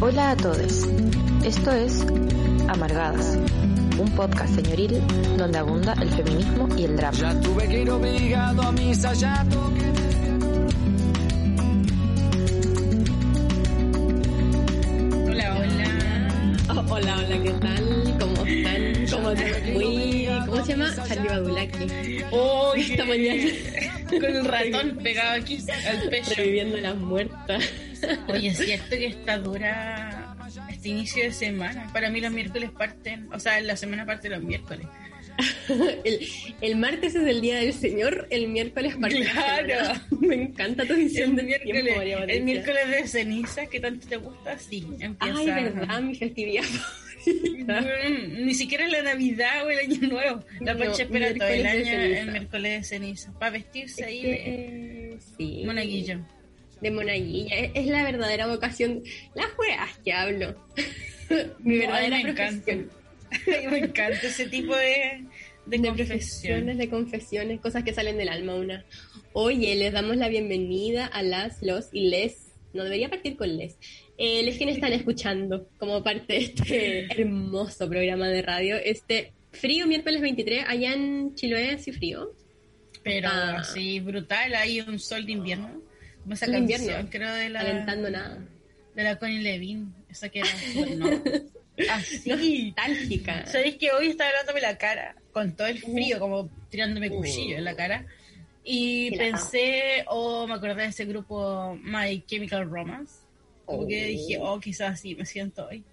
Hola a todos. Esto es Amargadas, un podcast señoril donde abunda el feminismo y el drama. Ya tuve que ir obligado a misa, ya toqué. Hola, hola. Oh, hola, hola, ¿qué tal? ¿Cómo están? ¿Cómo están? Muy, ¿Cómo se llama? Charlie Badulaki. Oh, Esta mañana. con el ratón pegado aquí al pecho. Reviviendo las muertas. Oye, es cierto que está dura este inicio de semana. Para mí los miércoles parten, o sea, la semana parte los miércoles. El, el martes es el día del Señor, el miércoles parte la Claro. Me encanta tu visión del miércoles, tiempo, María el miércoles de ceniza, que tanto te gusta, sí, empieza. Ay, verdad, mi festividad. Mm, Ni siquiera la Navidad o el Año Nuevo. La No, Pancha espera todo el miércoles de año ceniza. el miércoles de ceniza. Para vestirse ahí de sí. monaguillo. De monaguilla. Es, es la verdadera vocación. Las juegas que hablo. Mi No, verdadera mí me profesión. encanta. me encanta ese tipo de, de, De profesiones, de confesiones, cosas que salen del alma una. Oye, les damos la bienvenida a las, los y les. No debería partir con les. Eh, les quienes están escuchando como parte de este hermoso programa de radio. Este frío miércoles 23, allá en Chiloé, ¿sí frío? Pero Ah. sí, brutal, hay un sol de invierno. De canción, invierno. creo, de la, Calentando nada. de la Connie Levin. Esa que era. no. Así. Nostálgica. ¿Sabéis que hoy estaba hablándome la cara? Con todo el frío, como tirándome Uh. cuchillo en la cara. Y Mira. pensé, oh, me acordé de ese grupo My Chemical Romance. Como que Oh. dije, oh, quizás así me siento hoy.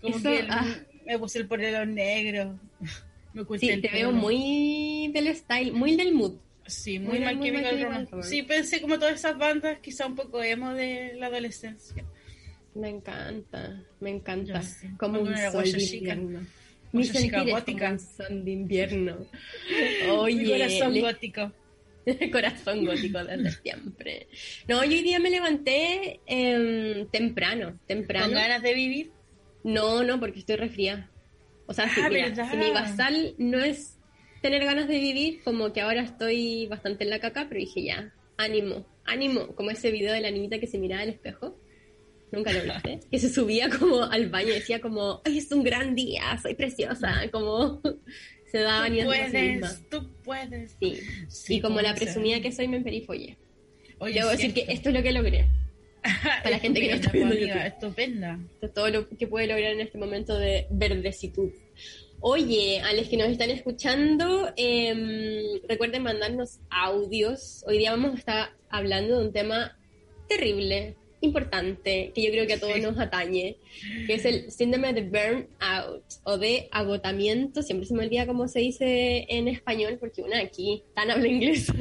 Como Eso, que el- ah. me puse el polero negro. me Sí, el te veo pelo. muy del style, muy del mood. Sí, Muy muy, My Romance. Sí, pensé como todas esas bandas, quizá un poco emo de la adolescencia. Me encanta, me encanta. Sé, Como cuando un sol de invierno. Mi es gótica. como un sol de invierno. Oye, Mi corazón le- gótico. corazón gótico desde siempre. No, yo hoy día me levanté em, temprano, temprano. Con ganas de vivir. No, no, porque estoy resfriada. O sea, si, Ah, mira, si mi basal no es tener ganas de vivir, como que ahora estoy bastante en la caca, pero dije ya, ánimo, ánimo, como ese video de la niñita que se miraba al espejo. Nunca lo viste. Que se subía como al baño y decía como, ay, es un gran día, soy preciosa, como se daba Tú ánimo a sí misma. puedes, tú puedes. Sí. Sí, y como la ser. presumida que soy, me emperifollé. Oye, Debo decir que esto es lo que logré. Para la gente que no está viendo. Estupenda. Esto es todo lo que puede lograr en este momento de verdecitud. Oye, a los que nos están escuchando, em, recuerden mandarnos audios. Hoy día vamos a estar hablando de un tema terrible, importante, que yo creo que a todos nos atañe, que es el síndrome de burnout o de agotamiento. Siempre se me olvida cómo se dice en español, porque una aquí tan habla inglés.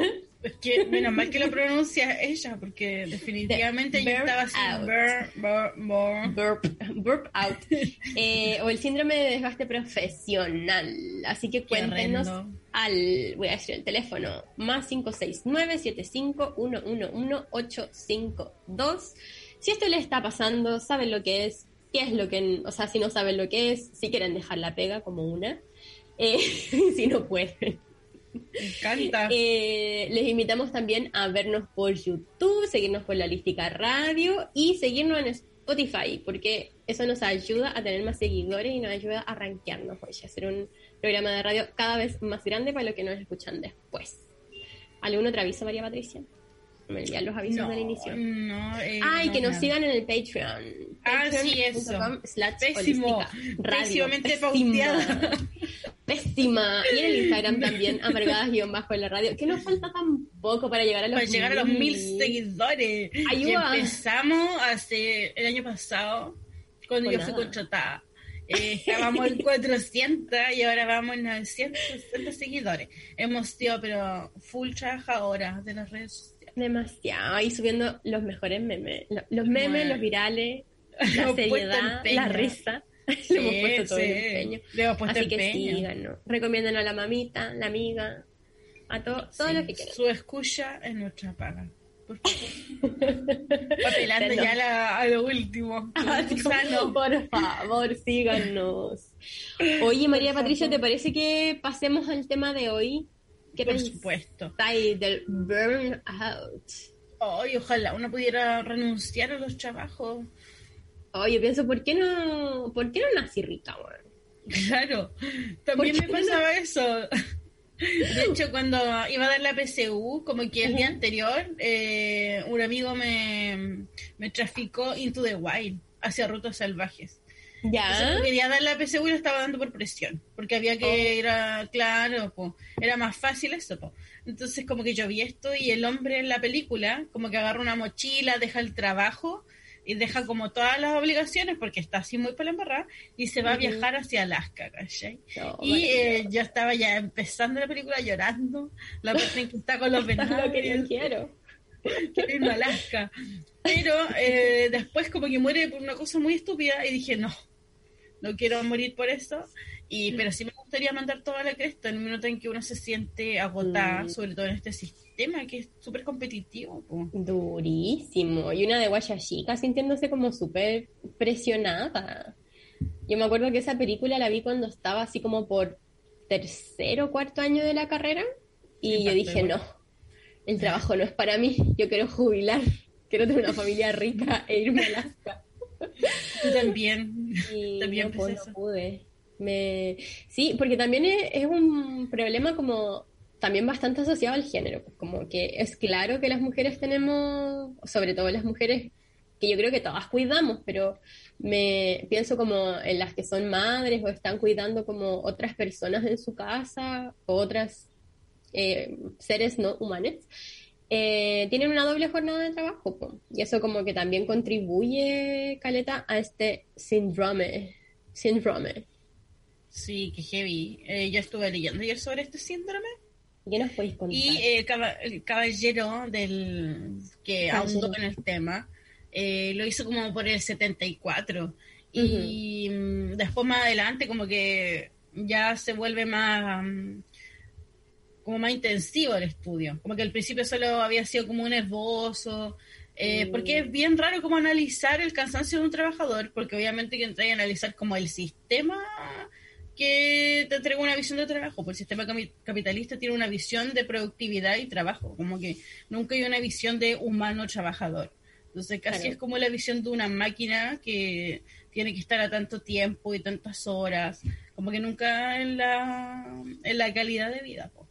Es que menos mal que lo pronuncia ella, porque definitivamente yo estaba así. burp, burp out, Eh, o el síndrome de desgaste profesional. Así que cuéntenos al, voy a decir el teléfono, más 569-75111852. Si esto les está pasando, saben lo que es, qué es lo que, o sea, si no saben lo que es, si quieren dejar la pega como una, eh, si no pueden. Me encanta. Eh, les invitamos también a vernos por YouTube, seguirnos por la Lística Radio y seguirnos en Spotify, porque eso nos ayuda a tener más seguidores y nos ayuda a rankearnos hoy, a hacer un programa de radio cada vez más grande para los que nos escuchan después. ¿Algún otro aviso, María Patricia? Me los avisos no, del inicio. no, eh, no, que nos nada. sigan en el Patreon. Ah, sí, eso. Pésimo. holística radio. Pésimamente Pésima. pauteada. Pésima. Y en el Instagram también, amargadas-bajo en la radio. Que nos falta tan poco para llegar a los Para llegar a los mil seguidores. Ayuda. Que empezamos hace el año pasado, cuando yo fui contratada. Eh, estábamos en 400 y ahora vamos en 960 seguidores. Hemos sido, pero full trabajadoras de las redes sociales. Demasiado. Ahí subiendo los mejores memes. Lo- Los memes, Bueno. los virales, la seriedad, la risa. Le hemos puesto todo el empeño. Le hemos puesto Así que síganos. Recomienden a la mamita, la amiga, a to- todo Sí, lo que quieran. Su escucha es nuestra paga. Por favor. Apelando ya a, la- a lo último. Gusano. Por favor, síganos. Oye, María Patricia, ¿te parece que pasemos al tema de hoy? ¿Qué Por supuesto. del burnout? Ay, ojalá uno pudiera renunciar a los trabajos Oh, yo pienso, ¿por qué no, por qué no nací rica, weón? Claro, también ¿Por me pasaba eso. De hecho, cuando iba a dar la PSU, como que el día anterior, eh, un amigo me, me traficó Into the Wild, hacia rutas salvajes. Ya. quería dar la PSU y lo estaba dando por presión, porque había que ir a, claro, po, era más fácil eso. po. Entonces, como que yo vi esto y el hombre en la película, como que agarra una mochila, deja el trabajo y deja como todas las obligaciones, porque está así muy para la y se va a Ujú. viajar hacia Alaska, ¿cachai? No, Y eh, yo estaba ya empezando la película llorando, la en que está con los venados. lo que yo quiero. quiero irme a Alaska. Pero eh, después como que muere por una cosa muy estúpida y dije, no, no quiero morir por eso. Y, pero sí me gustaría mandar toda la cresta en un minuto en que uno se siente agotada, Mm. sobre todo en este sistema que es súper competitivo. po. Durísimo. Y una de guaya chica sintiéndose como súper presionada. Yo me acuerdo que esa película la vi cuando estaba así como por tercero o cuarto año de la carrera. Y Sí, yo dije, no, el trabajo no es para mí. Yo quiero jubilar. Quiero tener una familia rica e irme a Alaska. Tú también. Y También no, pues, no pude. Me... Sí, porque también es, un problema como también bastante asociado al género. pues, Como que es claro que las mujeres tenemos, sobre todo las mujeres que yo creo que todas cuidamos, pero me pienso como en las que son madres o están cuidando como otras personas en su casa o otras eh, seres no humanos. eh, tienen una doble jornada de trabajo po. y eso como que también contribuye caleta a este síndrome síndrome Sí, que heavy. Eh, yo estuve leyendo ayer sobre este síndrome ¿qué nos podéis contar? y eh, el caba- el caballero del que Caballero. ahondó en el tema eh, lo hizo como por el 74 y mm, después más adelante como que ya se vuelve más mm, como más intensivo el estudio como que al principio solo había sido como un esbozo eh, Mm. porque es bien raro como analizar el cansancio de un trabajador porque obviamente que entra a analizar como el sistema que te entrega una visión de trabajo, porque el sistema capitalista tiene una visión de productividad y trabajo, como que nunca hay una visión de humano trabajador. Entonces casi Claro. es como la visión de una máquina que tiene que estar a tanto tiempo y tantas horas, como que nunca en la, en la calidad de vida. po.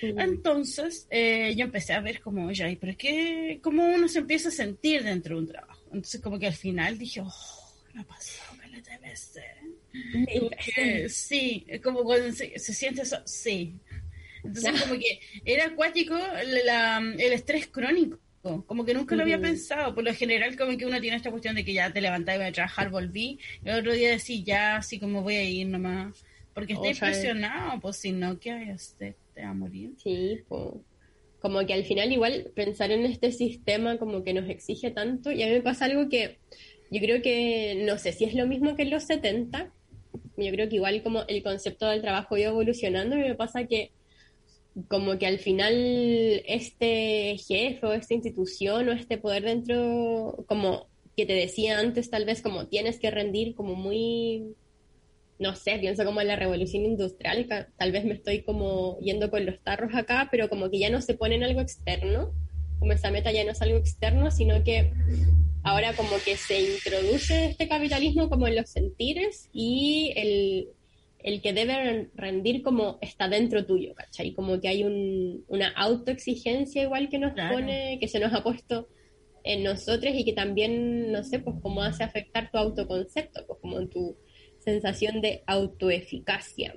Entonces eh, yo empecé a ver como, ya, ¿y pero qué? ¿Cómo uno se empieza a sentir dentro de un trabajo? Entonces como que al final dije, oh, me ha pasado caleta de veces. Sí, como cuando se, se siente eso, sí. Entonces como que era acuático la- el estrés crónico, como que nunca lo había Ujú. pensado. Por lo general como que uno tiene esta cuestión de que ya te levantas y voy a trabajar, volví, y el otro día decís ya, así como voy a ir nomás, porque estoy O sea, presionado, pues si no, ¿qué hay hacer? Te va a morir. Sí, po. como que al final igual pensar en este sistema como que nos exige tanto y a mí me pasa algo que yo creo que no sé si es lo mismo que en los 70, yo creo que igual como el concepto del trabajo iba evolucionando y me pasa que como que al final este jefe o esta institución o este poder dentro, como que te decía antes tal vez como tienes que rendir como muy no sé, pienso como en la revolución industrial, tal vez me estoy como yendo con los tarros acá, pero como que ya no se pone en algo externo, como esa meta ya no es algo externo, sino que ahora como que se introduce este capitalismo como en los sentires y el, el que debe ren- rendir como está dentro tuyo, ¿cachai? Como que hay un, una autoexigencia igual que nos Claro. pone, que se nos ha puesto en nosotros y que también, no sé, pues cómo hace afectar tu autoconcepto, pues como en tu sensación de autoeficacia.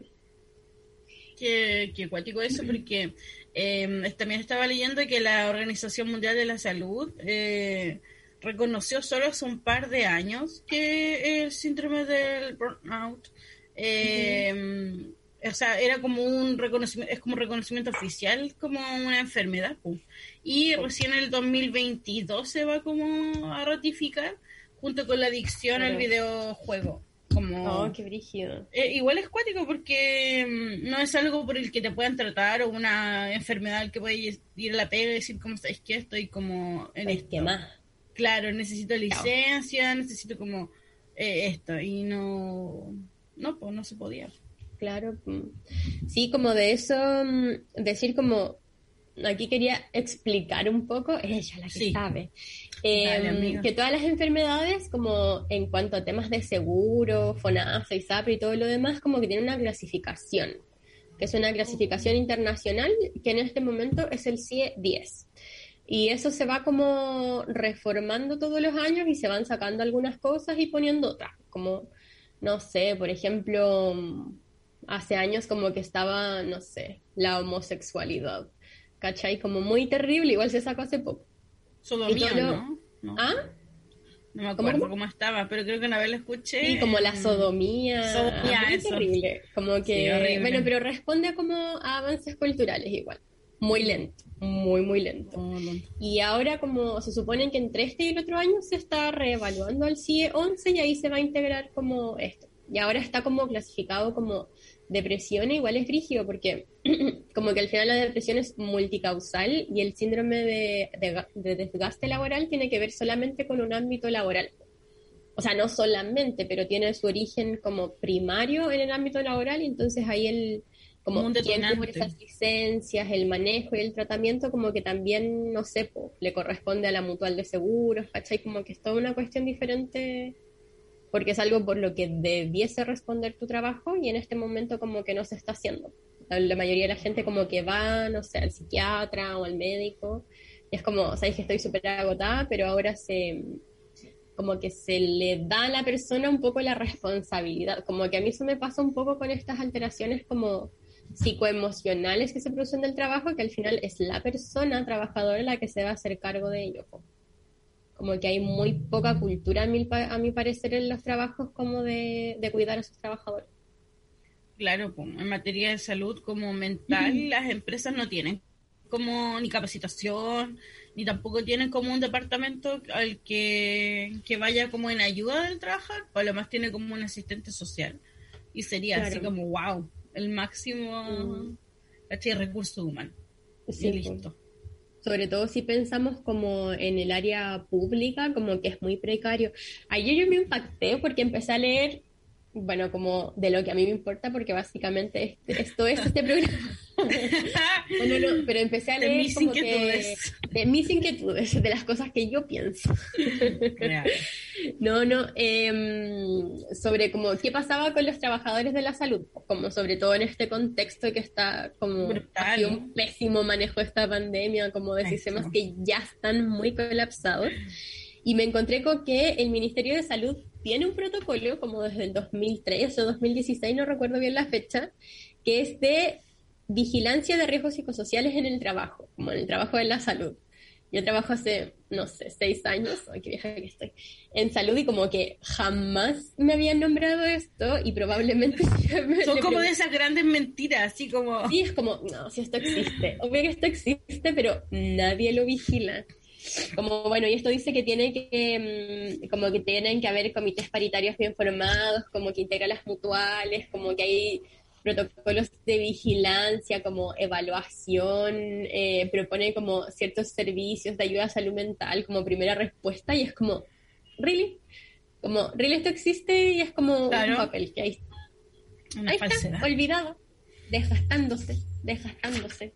Que, que cuático eso, porque eh, también estaba leyendo que la Organización Mundial de la Salud eh, reconoció solo hace un par de años que el síndrome del burnout, eh, o sea, era como un reconocimiento, es como un reconocimiento oficial como una enfermedad, pu. y recién en el 2022 se va como a ratificar junto con la adicción al videojuego. Como, Oh, qué brígido. eh, igual es cuático porque mm, no es algo por el que te puedan tratar o una enfermedad que puedes ir a la pega y decir, ¿cómo sabes que Estoy como en Es esto. que más. Claro, necesito licencia, necesito como eh, esto. Y no, no, pues no se podía. Claro. mm. Sí, como de eso, mm, decir como aquí quería explicar un poco, ella la que Sí. sabe, eh, amiga. que todas las enfermedades, como en cuanto a temas de seguro, FONASA, ISAPRE y todo lo demás, como que tienen una clasificación, que es una clasificación internacional que en este momento es el CIE 10. Y eso se va como reformando todos los años y se van sacando algunas cosas y poniendo otras, como, no sé, por ejemplo, hace años como que estaba, no sé, la homosexualidad, ¿cachai? Como muy terrible, igual se sacó hace poco. Sodomía, lo- ¿no? No, ¿Ah? no me ¿Cómo, acuerdo cómo? cómo, estaba, pero creo que una vez lo escuché. Sí, como la sodomía. Sodomía, eso. terrible. Como que, Sí, bueno, pero responde a como a avances culturales igual. Muy lento, muy, muy lento. Oh. Y ahora como se supone que entre este y el otro año se está reevaluando al CIE 11 y ahí se va a integrar como esto. Y ahora está como clasificado como depresión, e igual es rígido porque como que al final la depresión es multicausal y el síndrome de, de ga- de desgaste laboral tiene que ver solamente con un ámbito laboral. O sea, no solamente, pero tiene su origen como primario en el ámbito laboral y entonces ahí el como Como un detonante. esas licencias, el manejo y el tratamiento, como que también, no sé, po, le corresponde a la mutual de seguros, ¿cachai? Como que es toda una cuestión diferente, porque es algo por lo que debiese responder tu trabajo y en este momento como que no se está haciendo. La, mayoría de la gente como que va, no sé, al psiquiatra o al médico, y es como, sabéis que estoy súper agotada, pero ahora se como que se le da a la persona un poco la responsabilidad, como que a mí eso me pasa un poco con estas alteraciones como psicoemocionales que se producen del trabajo, que al final es la persona trabajadora la que se va a hacer cargo de ello. Como que hay muy poca cultura, a mi, a mi parecer, en los trabajos como de, de cuidar a sus trabajadores. Claro, pues, en materia de salud como mental, las empresas no tienen como ni capacitación, ni tampoco tienen como un departamento al que, que vaya como en ayuda del trabajar, o lo más tiene como un asistente social. Y sería así como, wow, el máximo Mm. recurso humano. Sí, y po. listo. Sobre todo si pensamos como en el área pública, como que es muy precario. Ayer yo me impacté porque empecé a leer, bueno, como de lo que a mí me importa, porque básicamente este- esto es este programa. Bueno, no, pero empecé a De leer mis como que- inquietudes. de mis inquietudes, de las cosas que yo pienso. No, no, em, sobre como qué pasaba con los trabajadores de la salud, como sobre todo en este contexto que está como ha sido un pésimo manejo de esta pandemia, como de Pésimo. sistemas que ya están muy colapsados. Y me encontré con que el Ministerio de Salud tiene un protocolo, como desde el 2003 o 2016, no recuerdo bien la fecha, que es de vigilancia de riesgos psicosociales en el trabajo, como en el trabajo de la salud. Yo trabajo hace, no sé, seis años, ay, qué vieja que estoy, en salud y como que jamás me habían nombrado esto y probablemente... Son como de esas grandes mentiras, así como... Sí, es como, no, si esto existe. Obvio que esto existe, pero nadie lo vigila. Como, bueno, y esto dice que tiene que, mm, como que tienen que haber comités paritarios bien formados, como que integra las mutuales, como que hay protocolos de vigilancia, como evaluación, eh, propone como ciertos servicios de ayuda a salud mental como primera respuesta y es como, ¿really? Como, ¿really esto existe? Y es como Claro. un papel que ahí Una Ahí falsedad. está, olvidado, desgastándose, desgastándose.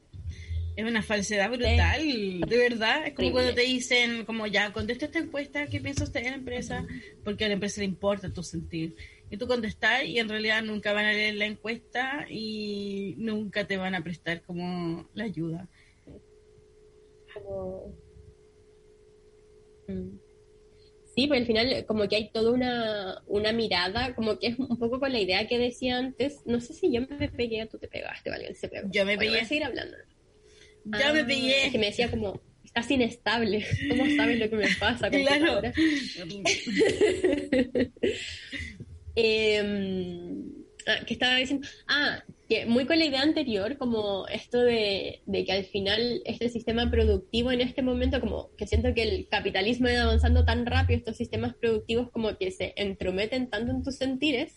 Es una falsedad brutal, de verdad. Es como Horrible. cuando te dicen, como ya, contesta esta encuesta, ¿qué piensa usted en la empresa? Porque a la empresa le importa tu sentir. Y tú contestas y en realidad nunca van a leer la encuesta y nunca te van a prestar como la ayuda. Como... Mm. Sí, pues al final como que hay toda una, una mirada, como que es un poco con la idea que decía antes, no sé si yo me pegué o tú te pegaste o alguien se pegó. Yo me pegué. voy a seguir hablando. Ya me Ah, Es que pegué. me decía como, estás inestable, ¿cómo sabes lo que me pasa? Claro. Eh, que estaba diciendo, ah, que muy con la idea anterior, como esto de, de que al final este sistema productivo en este momento, como que siento que el capitalismo ha ido avanzando tan rápido, estos sistemas productivos como que se entrometen tanto en tus sentires,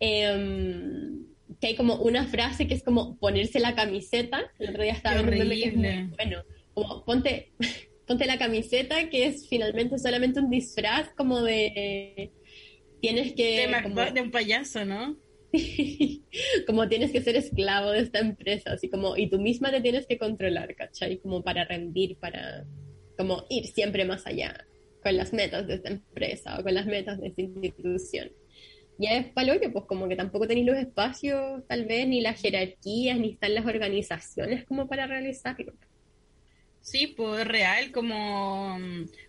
em, que hay como una frase que es como ponerse la camiseta, el otro día estaba viendo que es muy bueno, como ponte, ponte la camiseta que es finalmente solamente un disfraz como de tienes que De, como- de un payaso, ¿no? como tienes que ser esclavo de esta empresa, así como, y tú misma te tienes que controlar, ¿cachai? Como para rendir, para como ir siempre más allá con las metas de esta empresa o con las metas de esta institución. Ya es que pues como que tampoco tenéis los espacios, tal vez, ni las jerarquías, ni están las organizaciones como para realizarlo. Sí, pues real, como,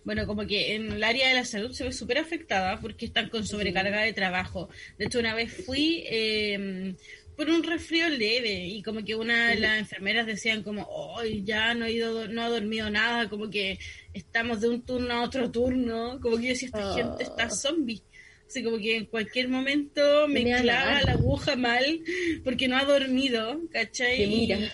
bueno, como que en el área de la salud se ve súper afectada porque están con sobrecarga de trabajo. De hecho, una vez fui eh, por un resfrío leve y como que una de las enfermeras decían como, hoy ya no he ido, no ha dormido nada, como que estamos de un turno a otro turno, como que yo decía, esta gente está ah. zombie. Así como que en cualquier momento me, clava la aguja mal porque no ha dormido, ¿cachai?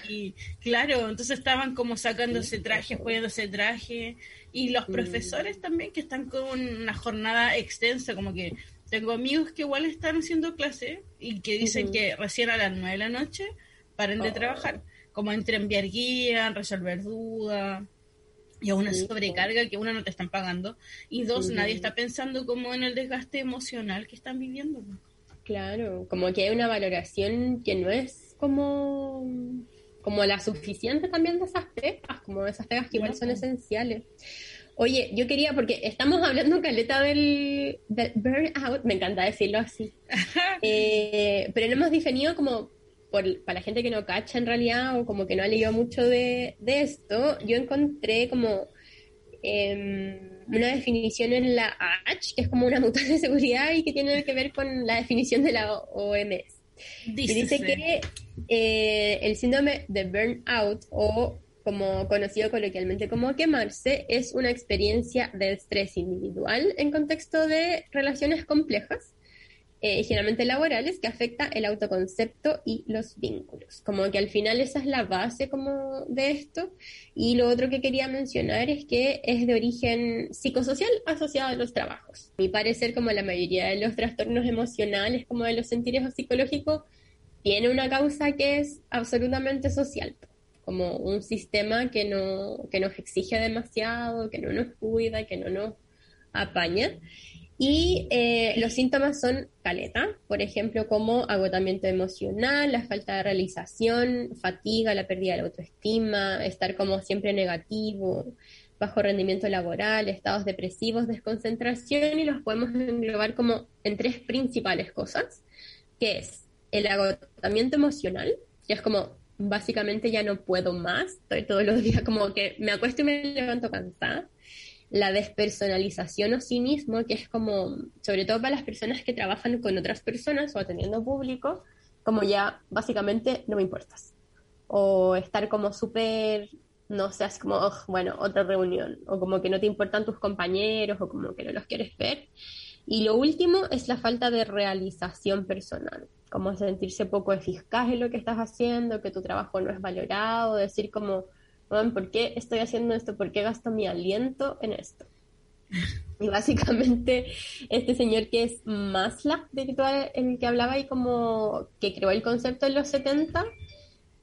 Y, claro, entonces estaban como sacándose traje, poniéndose traje. Y los profesores también que están con una jornada extensa, como que tengo amigos que igual están haciendo clase y que dicen que recién a las nueve de la noche paren de oh. trabajar, como entre enviar guía, resolver dudas y a una sobrecarga que uno no te están pagando y dos nadie está pensando como en el desgaste emocional que están viviendo claro como que hay una valoración que no es como como la suficiente también de esas pegas como esas pegas que igual son esenciales. Oye, yo quería, porque estamos hablando, Caleta, del, del burnout, me encanta decirlo así, eh, pero no hemos definido como para la gente que no cacha en realidad o como que no ha leído mucho de, esto, yo encontré como em, una definición en la H, que es como una mutua de seguridad y que tiene que ver con la definición de la OMS. dice que eh, el síndrome de burnout o como conocido coloquialmente como quemarse, es una experiencia de estrés individual en contexto de relaciones complejas eh, generalmente laborales, que afecta el autoconcepto y los vínculos. Como que al final esa es la base como de esto. Y lo otro que quería mencionar es que es de origen psicosocial asociado a los trabajos. A mi parecer, como la mayoría de los trastornos emocionales, como de los sentires psicológicos, tiene una causa que es absolutamente social como un sistema que, no, que nos exige demasiado, que no nos cuida, que no nos apaña. Y eh, los síntomas son caleta, por ejemplo, como agotamiento emocional, la falta de realización, fatiga, la pérdida de la autoestima, estar como siempre negativo, bajo rendimiento laboral, estados depresivos, desconcentración, y los podemos englobar como en tres principales cosas, que es el agotamiento emocional, que es como básicamente ya no puedo más, estoy todos los días como que me acuesto y me levanto cansada la despersonalización o sí mismo, que es como, sobre todo para las personas que trabajan con otras personas o atendiendo público, como ya básicamente no me importas. O estar como súper, no sé, así como, bueno, otra reunión, o como que no te importan tus compañeros, o como que no los quieres ver. Y lo último es la falta de realización personal, como sentirse poco eficaz en lo que estás haciendo, que tu trabajo no es valorado, decir como, ¿por qué estoy haciendo esto? ¿Por qué gasto mi aliento en esto? Y básicamente este señor que es Maslow, de el que hablaba y como que creó el concepto en los 70,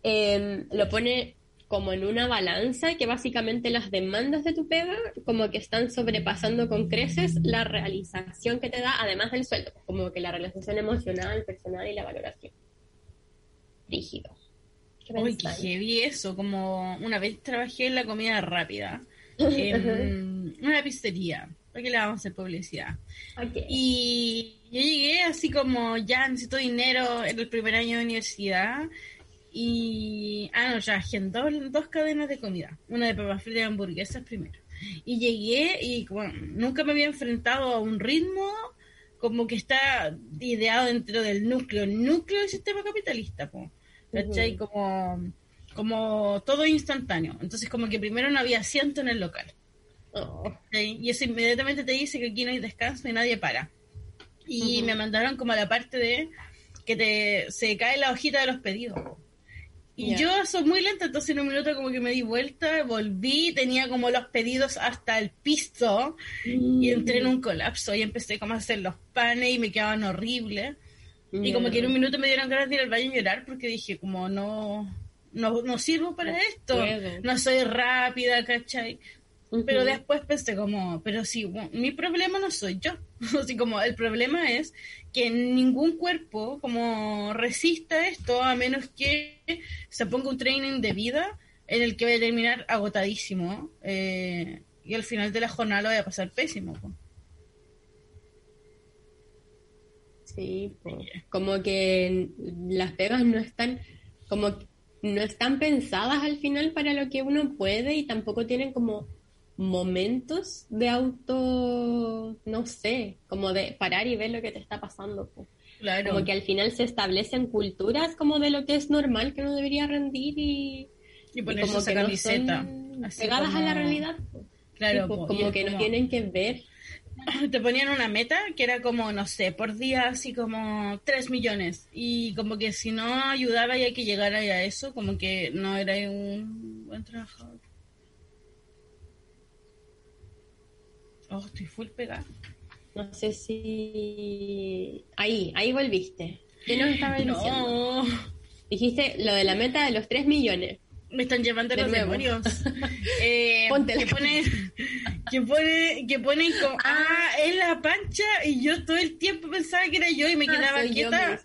em, lo pone como en una balanza que básicamente las demandas de tu pega como que están sobrepasando con creces la realización que te da además del sueldo, como que la realización emocional, personal y la valoración. Rígido. Uy, qué heavy eso. Como una vez trabajé en la comida rápida, en una pizzería. ¿Para qué le vamos a hacer publicidad? Y yo llegué así como, ya necesito dinero en el primer año de universidad. Y, ah, no, ya agendó dos cadenas de comida. Una de papas fritas y hamburguesas primero. Y llegué y bueno, nunca me había enfrentado a un ritmo como que está ideado dentro del núcleo, núcleo del sistema capitalista. pues ¿cachai? Como, como todo instantáneo. Entonces, como que primero no había asiento en el local. Oh. Y eso inmediatamente te dice que aquí no hay descanso y nadie para. Y me mandaron como a la parte de que te se cae la hojita de los pedidos. Y yo soy muy lenta, entonces en un minuto como que me di vuelta, volví, tenía como los pedidos hasta el piso y entré en un colapso y empecé como a hacer los panes y me quedaban horribles. Y como que en un minuto me dieron ganas de ir al baño y llorar porque dije, como no, no, no sirvo para esto, no soy rápida, ¿cachai? Pero después pensé como, pero sí, mi problema no soy yo, Así como el problema es que ningún cuerpo como resista esto a menos que se ponga un training de vida en el que va a terminar agotadísimo eh, y al final de la jornada lo va a pasar pésimo. Sí, como que las pegas no están como no están pensadas al final para lo que uno puede y tampoco tienen como momentos de auto, no sé, como de parar y ver lo que te está pasando. Claro. Como que al final se establecen culturas como de lo que es normal que uno debería rendir y, y ponerse como esa camiseta. pegadas a la realidad. Claro, como que no tienen que ver. Te ponían una meta que era como, no sé, por día así como 3 millones. Y como que si no ayudaba y hay que llegar a eso, como que no era un buen trabajador. Oh, estoy full pegada. No sé si. Ahí, ahí volviste. ¿Qué nos estaba diciendo? Dijiste lo de la meta de los 3 millones. Me están llevando los demonios. eh, que pone, que pone, que ponen como, ah, es la pancha, y yo todo el tiempo pensaba que era yo y me ah, quedaba quieta.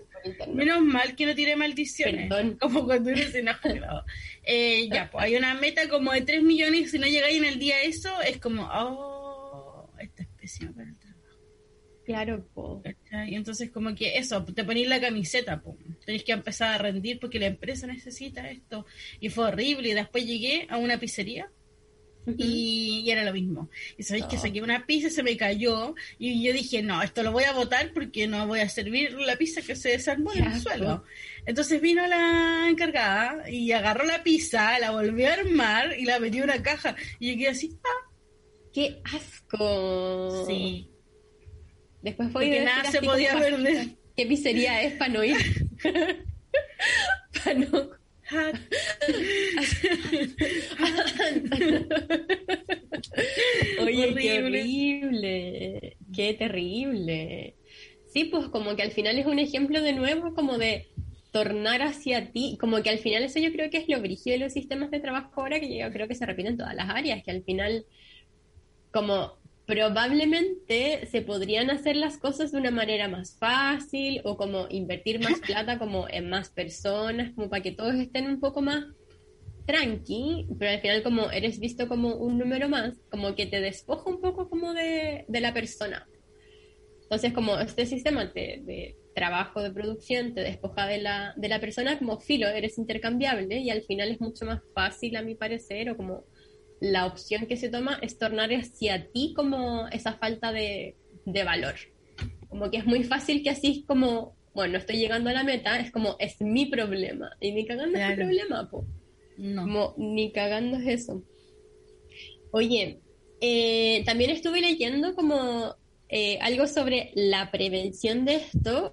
Menos mal que no tiré maldiciones. Como cuando eres enojado. eh, ya, pues hay una meta como de 3 millones si no llegáis en el día eso, es como, oh, el trabajo. Claro, po. Y entonces como que eso, te ponéis la camiseta, po. Tenéis que empezar a rendir porque la empresa necesita esto. Y fue horrible. Y después llegué a una pizzería y, era lo mismo. Y sabéis que saqué una pizza, se me cayó y yo dije, no, esto lo voy a botar porque no voy a servir la pizza que se desarmó en el suelo. Entonces vino la encargada y agarró la pizza, la volvió a armar y la metió en una caja. Y yo quedé así, ah, ¡Qué asco! Sí. Después fue que nada se podía perder. ¿Qué pizzería es para no ir? para no. Oye, qué horrible, qué terrible. Sí, pues como que al final es un ejemplo de nuevo como de tornar hacia ti, como que al final eso yo creo que es lo brígido de los sistemas de trabajo ahora, que yo creo que se repiten en todas las áreas, que al final como probablemente se podrían hacer las cosas de una manera más fácil o como invertir más plata como en más personas, como para que todos estén un poco más tranqui, pero al final como eres visto como un número más, como que te despoja un poco como de, la persona. Entonces como este sistema de, de, trabajo, de producción, te despoja de la, de la persona como filo, eres intercambiable y al final es mucho más fácil a mi parecer o como la opción que se toma es tornar hacia ti como esa falta de, valor. Como que es muy fácil que así es como, bueno, no estoy llegando a la meta, es como, es mi problema. Y ni cagando es mi problema, po. No. Como, ni cagando es eso. Oye, eh, también estuve leyendo como eh, algo sobre la prevención de esto.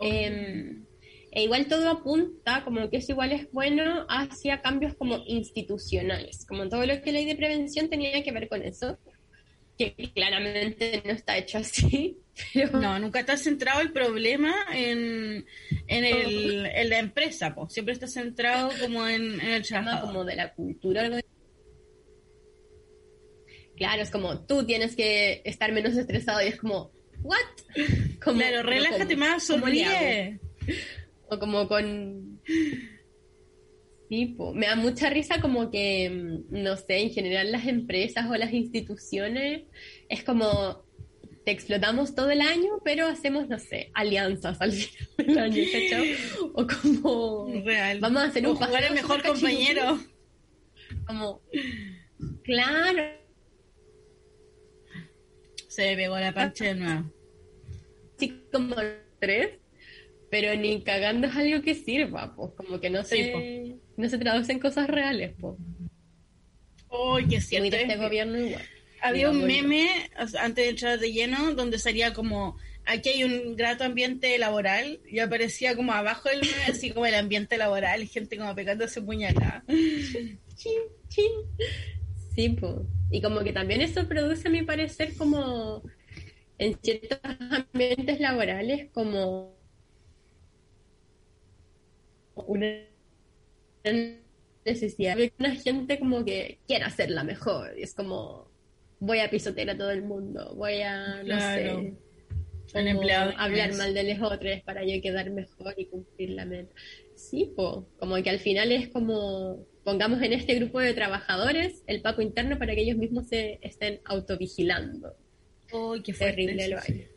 Em, e igual todo apunta, como que eso igual es bueno, hacia cambios como institucionales, como todo lo que ley de prevención tenía que ver con eso, que claramente no está hecho así. No, nunca está centrado el problema en, en, el, en la empresa, pues siempre está centrado como en, el trabajo. Como de la cultura. Claro, es como tú tienes que estar menos estresado y es como, ¿what? Como, claro, relájate más, sonríe como con... tipo me da mucha risa como que, mm, no sé, en general las empresas o las instituciones es como te explotamos todo el año, pero hacemos, no sé, alianzas al final del año, O como Real. vamos a hacer un jugar el mejor compañero. Como, claro. Se pegó la pancha de nuevo. Sí, como tres pero ni cagando es algo que sirva, pues como que no se, no se traducen cosas reales, pues. Oh, que cierto. este gobierno igual. Había un meme antes de entrar de lleno donde salía como aquí hay un grato ambiente laboral y aparecía como abajo del meme así como el ambiente laboral gente como pegándose puñalada. chin, chin. Sí, pues. Y como que también eso produce a mi parecer como en ciertos ambientes laborales como una necesidad una gente como que quiera hacerla mejor. Y es como, voy a pisotear a todo el mundo, voy a, no sé, El empleado hablar mal de los otros para yo quedar mejor y cumplir la meta. Sí, po, como que al final es como pongamos en este grupo de trabajadores el paco interno para que ellos mismos se estén autovigilando. Uy, qué fuerte Terrible lo hay.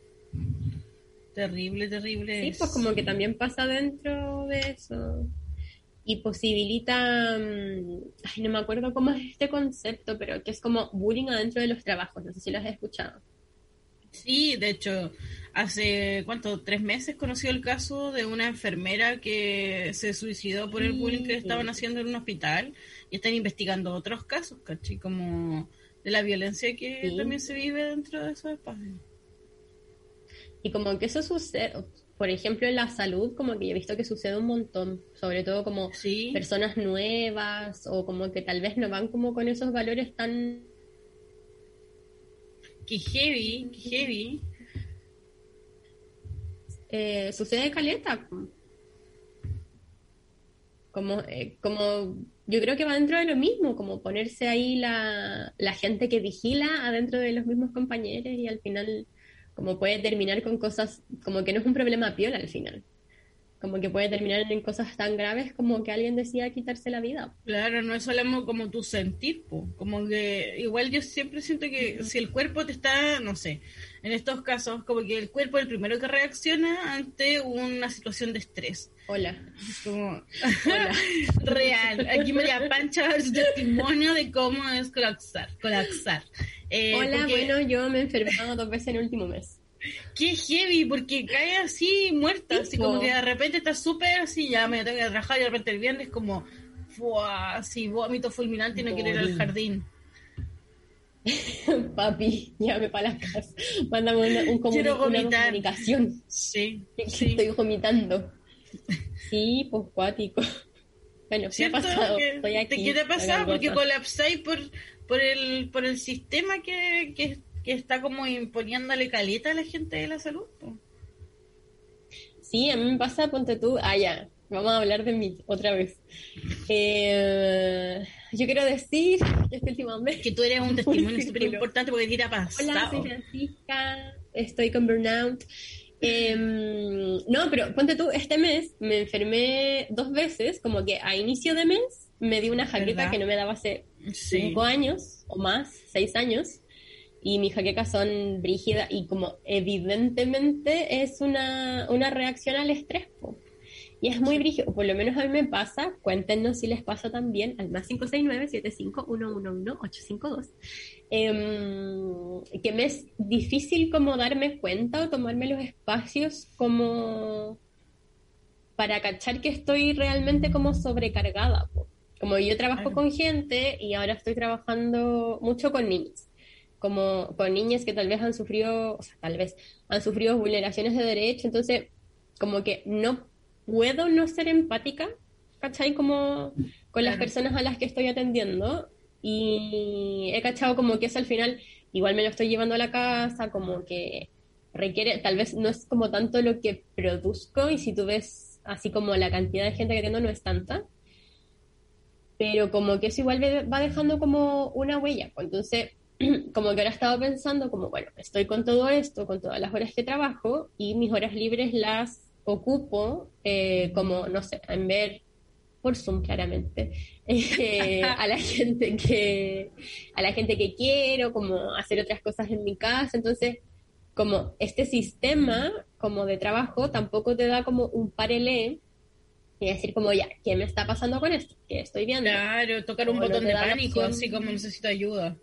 Terrible, terrible. Sí, es. pues como que también pasa dentro de eso. Y posibilita, mm, ay, no me acuerdo cómo es este concepto, pero que es como bullying adentro de los trabajos. No sé si lo has escuchado. Sí, de hecho, hace, ¿cuánto? Tres meses conoció el caso de una enfermera que se suicidó por el bullying que le estaban haciendo en un hospital y están investigando otros casos, ¿cachai? Como de la violencia que Sí. también se vive dentro de esos espacios. Y como que eso sucede, por ejemplo, en la salud, como que yo he visto que sucede un montón, sobre todo como Sí, personas nuevas o como que tal vez no van como con esos valores tan... que heavy, que heavy. eh, sucede caleta. Como, eh, como yo creo que va dentro de lo mismo, como ponerse ahí la, la gente que vigila adentro de los mismos compañeros y al final como puede terminar con cosas, como que no es un problema piola al final. Como que puede terminar en cosas tan graves como que alguien decida quitarse la vida. Claro, no es solo como tu sentir, po. como que igual yo siempre siento que si el cuerpo te está, no sé, en estos casos, como que el cuerpo es el primero que reacciona ante una situación de estrés. Hola. Es como Hola. real. Aquí María Pancha va a dar su testimonio de cómo es colapsar. colapsar. Eh, Hola, porque- bueno, yo me he enfermado dos veces en el último mes. Qué heavy, porque cae así muerta, Sí, así como que de repente está súper así, ya me tengo que trabajar y de repente el viernes como, ¡fua! así vómito fulminante y no quiero ir al jardín. Papi, llame para la casa. Mándame una, un comuni- Quiero una vomitar. comunicación. Sí. Estoy vomitando. Sí, pues cuático. Bueno, ¿qué ha pasado? que- Estoy aquí. ¿Qué te ha pasado? Porque colapsáis por, por, el, por el sistema que, que, que está como imponiéndole caleta a la gente de la salud. Sí, a mí me pasa, ponte tú. Ah, ya. Vamos a hablar de mí otra vez. Eh, yo quiero decir que este último mes. Que tú eres un testimonio súper importante porque te ha Hola, pasado. soy Francisca, estoy con burnout. Em, no, pero ponte tú, este mes me enfermé dos veces, como que a inicio de mes me di una jaqueca ¿Verdad? que no me daba hace Sí. cinco años o más, seis años, y mis jaquecas son brígidas y como evidentemente es una, una reacción al estrés. po. Y es muy brígido, por lo menos a mí me pasa, cuéntenos si les pasa también al más 569-75-111-852, em, que me es difícil como darme cuenta o tomarme los espacios como para cachar que estoy realmente como sobrecargada. po. Como yo trabajo con gente y ahora estoy trabajando mucho con niños, como con niñas que tal vez han sufrido, o sea, tal vez han sufrido vulneraciones de derecho, entonces como que no puedo no ser empática, ¿cachai? Como con las personas a las que estoy atendiendo y he cachado como que eso al final igual me lo estoy llevando a la casa, como que requiere, tal vez no es como tanto lo que produzco y si tú ves así como la cantidad de gente que tengo no es tanta, pero como que eso igual va dejando como una huella, pues entonces como que ahora he estado pensando como, bueno, estoy con todo esto, con todas las horas que trabajo y mis horas libres las ocupo eh, como, no sé, en ver por Zoom claramente eh, a la gente que a la gente que quiero, como hacer otras cosas en mi casa, entonces como este sistema como de trabajo tampoco te da como un parelé y decir como ya, ¿qué me está pasando con esto? ¿Qué estoy viendo? Claro, tocar un Como no botón te de pánico, así como necesito ayuda.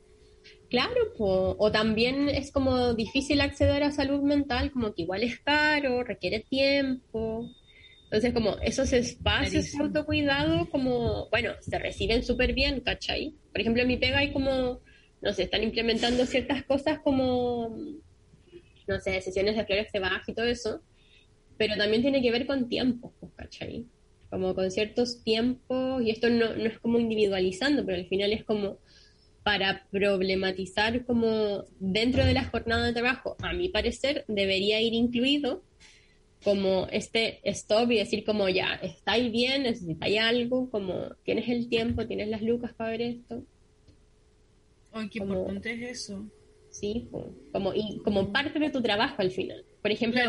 Claro, po. o también es como difícil acceder a salud mental, como que igual es caro, requiere tiempo. Entonces, como esos espacios de autocuidado, como, bueno, se reciben súper bien, ¿cachai? Por ejemplo, en mi pega hay como, no sé, están implementando ciertas cosas como, no sé, sesiones de flores de baja y todo eso, pero también tiene que ver con tiempos, pues, ¿cachai? Como con ciertos tiempos, y esto no, no es como individualizando, pero al final es como para problematizar como dentro de la jornada de trabajo, a mi parecer, debería ir incluido como este stop y decir como ya, estáis bien, necesitáis algo, como tienes el tiempo, tienes las lucas para ver esto, Ay, qué Como- importante es eso. sí, como, y como parte de tu trabajo al final, Por ejemplo,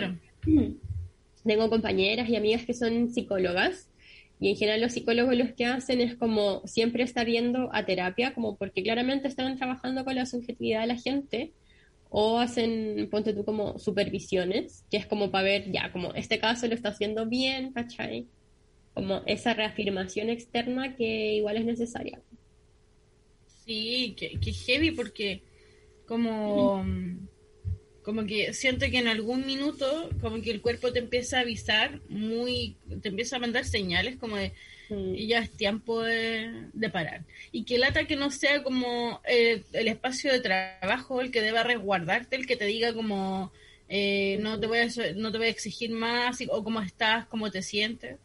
tengo compañeras y amigas que son psicólogas y en general los psicólogos los que hacen es como siempre estar yendo a terapia, como porque claramente están trabajando con la subjetividad de la gente o hacen, ponte tú como supervisiones, que es como para ver, ya, como este caso lo está haciendo bien, ¿cachai? Como esa reafirmación externa que igual es necesaria. Sí, que, que heavy porque como como que siento que en algún minuto como que el cuerpo te empieza a avisar muy te empieza a mandar señales como de y ya es tiempo de, parar. Y que el ataque no sea como eh, el espacio de trabajo el que deba resguardarte el que te diga como eh, no te voy a no te voy a exigir más o cómo estás cómo te sientes.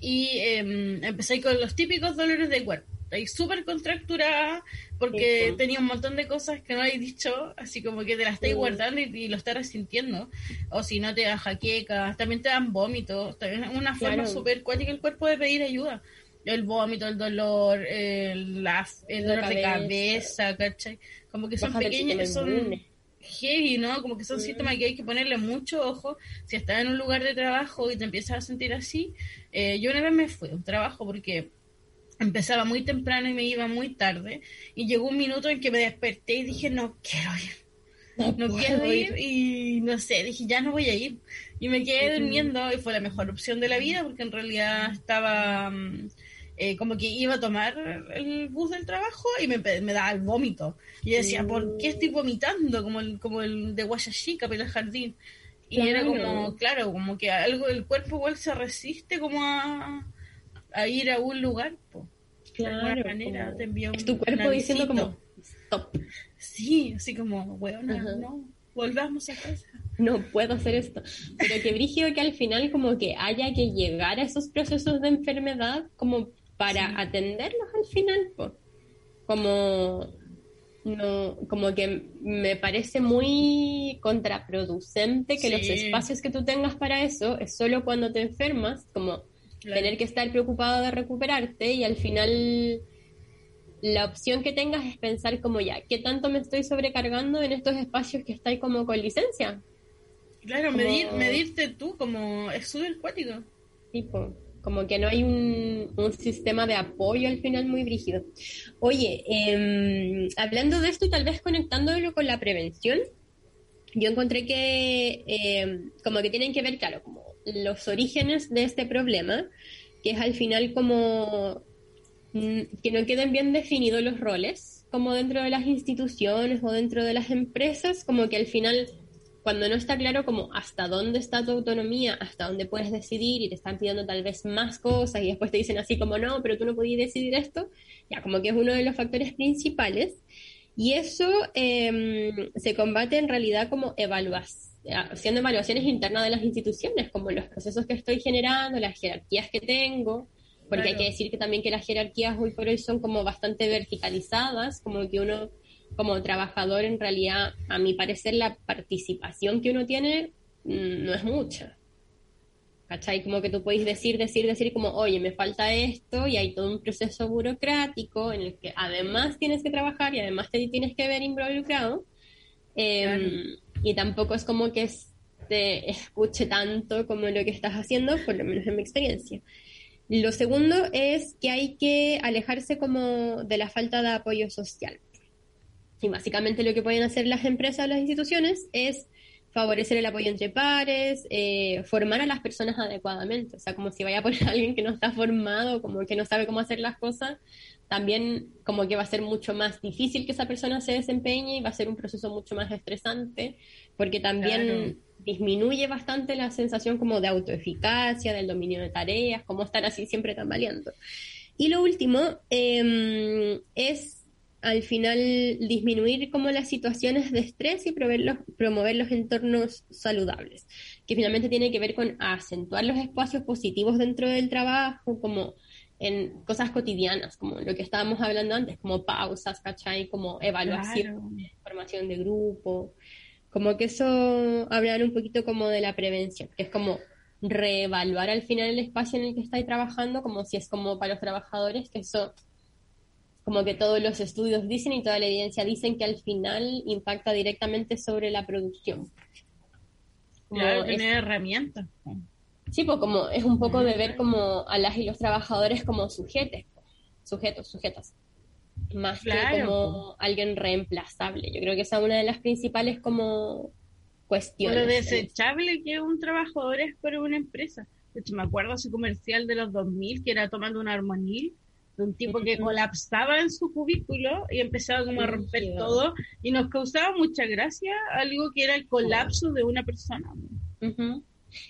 Y eh, empecé con los típicos dolores de cuerpo ahí súper contracturada porque tenía un montón de cosas que no hay dicho, así como que te las estáis guardando y, lo estás resintiendo. O si no te dan jaquecas, también te dan vómitos, también es una forma súper cuática el cuerpo de pedir ayuda. El vómito, el dolor, el, el dolor de cabeza, ¿cachai? Como que son pequeños, son heavy, ¿no? Como que son síntomas que hay que ponerle mucho ojo. Si estás en un lugar de trabajo y te empiezas a sentir así, eh, yo una vez me fui a un trabajo porque empezaba muy temprano y me iba muy tarde. Y llegó un minuto en que me desperté y dije, no quiero ir. No, quiero ir. y no sé, dije, ya no voy a ir. Y me quedé durmiendo y fue la mejor opción de la vida porque en realidad estaba mm, eh, como que iba a tomar el bus del trabajo y me, me daba el vómito. Y decía, ¿por qué estoy vomitando? Como el, como el de Guayachica, el jardín. Y era como, claro, como que algo, el cuerpo igual se resiste como a, a ir a un lugar. pues Claro. Manera, te es tu cuerpo diciendo como, stop. Sí, así como, bueno, no, volvamos a casa. No puedo hacer esto. Pero que brígido que al final como que haya que llegar a esos procesos de enfermedad como para atenderlos al final, pues. Como no, como que me parece muy contraproducente que los espacios que tú tengas para eso es solo cuando te enfermas, como tener que estar preocupado de recuperarte y al final la opción que tengas es pensar como ya, ¿qué tanto me estoy sobrecargando en estos espacios que estáis como con licencia? Claro, medir, medirte tú como es súper cuático. Tipo, como que no hay un, un, sistema de apoyo al final muy brígido. Oye, em, hablando de esto y tal vez conectándolo con la prevención, yo encontré que em, como que tienen que ver, claro, como los orígenes de este problema, que es al final como mm, que no queden bien definidos los roles, como dentro de las instituciones o dentro de las empresas, como que al final, cuando no está claro como hasta dónde está tu autonomía, hasta dónde puedes decidir y te están pidiendo tal vez más cosas y después te dicen así como no, pero tú no podías decidir esto, ya como que es uno de los factores principales. Y eso em, se combate en realidad como evaluación haciendo evaluaciones internas de las instituciones, como los procesos que estoy generando, las jerarquías que tengo, porque hay que decir que también que las jerarquías hoy por hoy son como bastante verticalizadas, como que uno como trabajador en realidad, a mi parecer, la participación que uno tiene mm, no es mucha. ¿Cachai? Como que tú puedes decir, decir, decir como, oye, me falta esto y hay todo un proceso burocrático en el que además tienes que trabajar y además te tienes que ver involucrado. Eh, y tampoco es como que te escuche tanto como lo que estás haciendo, por lo menos en mi experiencia. Lo segundo es que hay que alejarse como de la falta de apoyo social. Y básicamente lo que pueden hacer las empresas o las instituciones es favorecer el apoyo entre pares, eh, formar a las personas adecuadamente. O sea, como si vaya a alguien que no está formado, como que no sabe cómo hacer las cosas, también como que va a ser mucho más difícil que esa persona se desempeñe y va a ser un proceso mucho más estresante, porque también disminuye bastante la sensación como de autoeficacia, del dominio de tareas, como estar así siempre tambaleando. Y lo último em, es al final disminuir como las situaciones de estrés y promover los entornos saludables, que finalmente tiene que ver con acentuar los espacios positivos dentro del trabajo, como en cosas cotidianas, como lo que estábamos hablando antes, como pausas, ¿cachai? Como evaluación, formación de grupo, como que eso hablar un poquito como de la prevención, que es como reevaluar al final el espacio en el que estáis trabajando, como si es como para los trabajadores, que eso, como que todos los estudios dicen y toda la evidencia dicen que al final impacta directamente sobre la producción. claro, tener herramientas. Sí, pues como es un poco de ver como a las y los trabajadores como sujetes, sujetos, sujetas, más que como alguien reemplazable. Yo creo que esa es una de las principales como cuestiones. Lo desechable que un trabajador es para una empresa. De hecho, me acuerdo ese comercial de los 2000 que era tomando un armonil de un tipo que colapsaba en su cubículo y empezaba como a romper todo y nos causaba mucha gracia algo que era el colapso de una persona.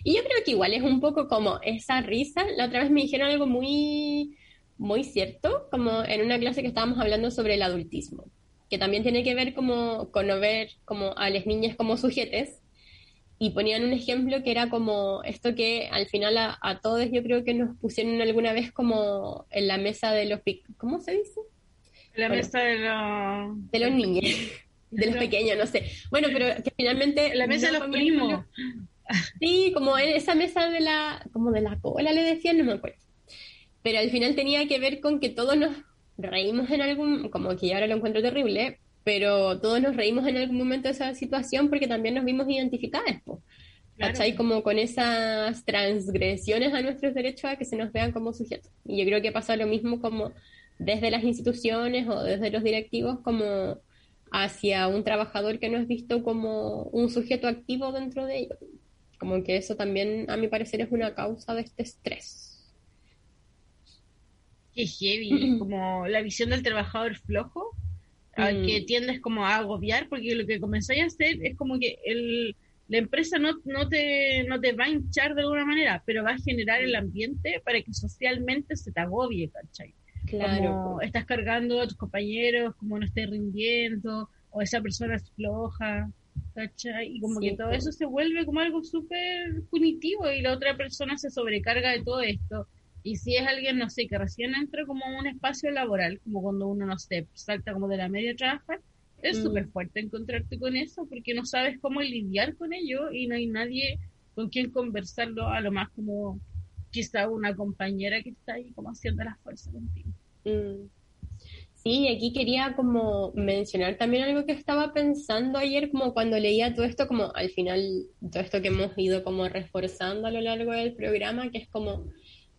Y yo creo que igual es un poco como esa risa. La otra vez me dijeron algo muy, muy cierto, como en una clase que estábamos hablando sobre el adultismo, que también tiene que ver como con no ver como a las niñas como sujetes. Y ponían un ejemplo que era como esto que al final a, todos yo creo que nos pusieron alguna vez como en la mesa de los... ¿Cómo se dice? La mesa de los... De los niños, de los pequeños, no sé. Bueno, pero que finalmente... La mesa de los primos. Sí, como esa mesa de la, como de la cola le decían, no me acuerdo. Pero al final tenía que ver con que todos nos reímos en algún, como que ahora lo encuentro terrible, pero todos nos reímos en algún momento de esa situación porque también nos vimos identificadas, ¿cachai? Como con esas transgresiones a nuestros derechos a que se nos vean como sujetos. Y yo creo que pasa lo mismo como desde las instituciones o desde los directivos como hacia un trabajador que no es visto como un sujeto activo dentro de ellos. Como que eso también, a mi parecer, es una causa de este estrés. Qué heavy, como la visión del trabajador flojo, al que mm. tiendes como a agobiar, porque lo que comenzáis a hacer es como que el, la empresa no, no, te, no te va a hinchar de alguna manera, pero va a generar el ambiente para que socialmente se te agobie, ¿cachai? Claro. Como estás cargando a tus compañeros, como no estés rindiendo, o esa persona es floja. Y como que todo eso se vuelve como algo súper punitivo y la otra persona se sobrecarga de todo esto. Y si es alguien, no sé, que recién entra como a un espacio laboral, como cuando uno, no sé, salta como de la media a trabajar, es mm. súper fuerte encontrarte con eso porque no sabes cómo lidiar con ello y no hay nadie con quien conversarlo, a lo más como quizá una compañera que está ahí como haciendo la fuerza contigo. Mm. Sí, aquí quería como mencionar también algo que estaba pensando ayer, como cuando leía todo esto, como al final, todo esto que hemos ido como reforzando a lo largo del programa, que es como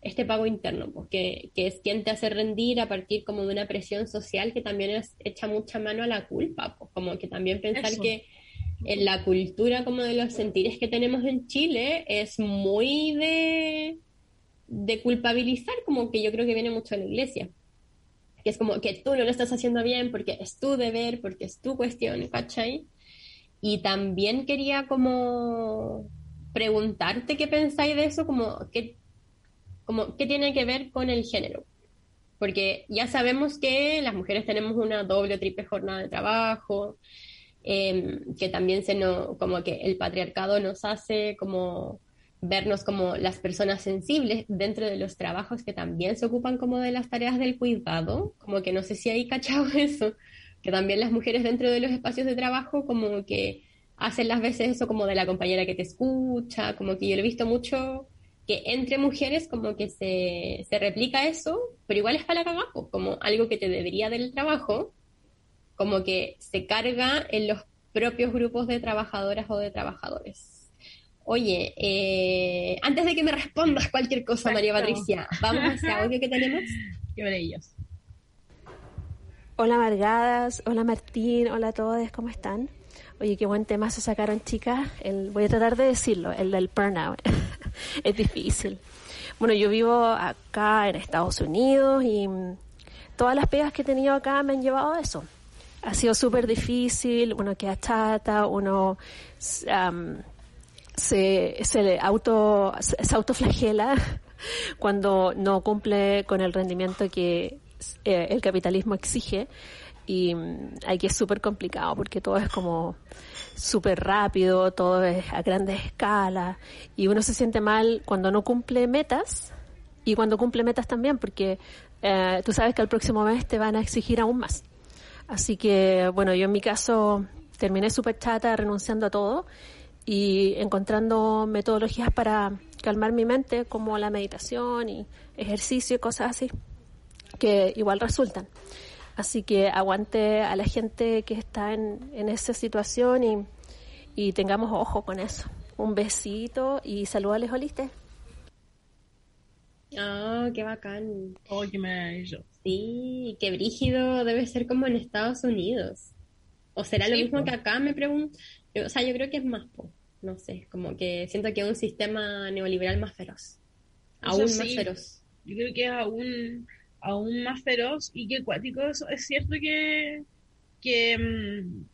este pago interno, pues, que, es quien te hace rendir a partir como de una presión social que también es, echa mucha mano a la culpa, pues como que también pensar que en la cultura como de los sentires que tenemos en Chile es muy de, de culpabilizar, como que yo creo que viene mucho de la iglesia que es como que tú no lo estás haciendo bien porque es tu deber, porque es tu cuestión, ¿cachai? Y también quería como preguntarte qué pensáis de eso, como qué, como qué tiene que ver con el género. Porque ya sabemos que las mujeres tenemos una doble o triple jornada de trabajo, em, que también se no, como que el patriarcado nos hace como vernos como las personas sensibles dentro de los trabajos que también se ocupan como de las tareas del cuidado, como que no sé si hay cachado eso, que también las mujeres dentro de los espacios de trabajo como que hacen las veces eso como de la compañera que te escucha, como que yo lo he visto mucho que entre mujeres como que se, se replica eso, pero igual es para la cagajo, como algo que te debería del trabajo, como que se carga en los propios grupos de trabajadoras o de trabajadores. Oye, eh, antes de que me respondas cualquier cosa, María Patricia, vamos a ese audio que tenemos. Qué ellos. Hola Margadas, hola Martín, hola a todos, ¿cómo están? Oye, qué buen tema se sacaron, chicas. El, voy a tratar de decirlo, el del burnout. es difícil. Bueno, yo vivo acá en Estados Unidos y todas las pegas que he tenido acá me han llevado a eso. Ha sido súper difícil, uno queda chata, uno se, se auto se autoflagela cuando no cumple con el rendimiento que eh, el capitalismo exige y mm, aquí es súper complicado porque todo es como súper rápido, todo es a grandes escalas y uno se siente mal cuando no cumple metas y cuando cumple metas también porque eh, tú sabes que el próximo mes te van a exigir aún más. Así que bueno, yo en mi caso terminé súper chata renunciando a todo y encontrando metodologías para calmar mi mente, como la meditación y ejercicio y cosas así, que igual resultan. Así que aguante a la gente que está en, en esa situación y, y tengamos ojo con eso. Un besito y saludos a les oliste. Ah, qué bacán. Oh, qué maravilloso. Sí, qué brígido debe ser como en Estados Unidos. ¿O será lo Sí, mismo que acá? Me pregunto. O sea, yo creo que es más, po. no sé, como que siento que es un sistema neoliberal más feroz. Aún más feroz. Yo creo que es aún, aún más feroz y que cuático. eso- Es cierto que, que, mm,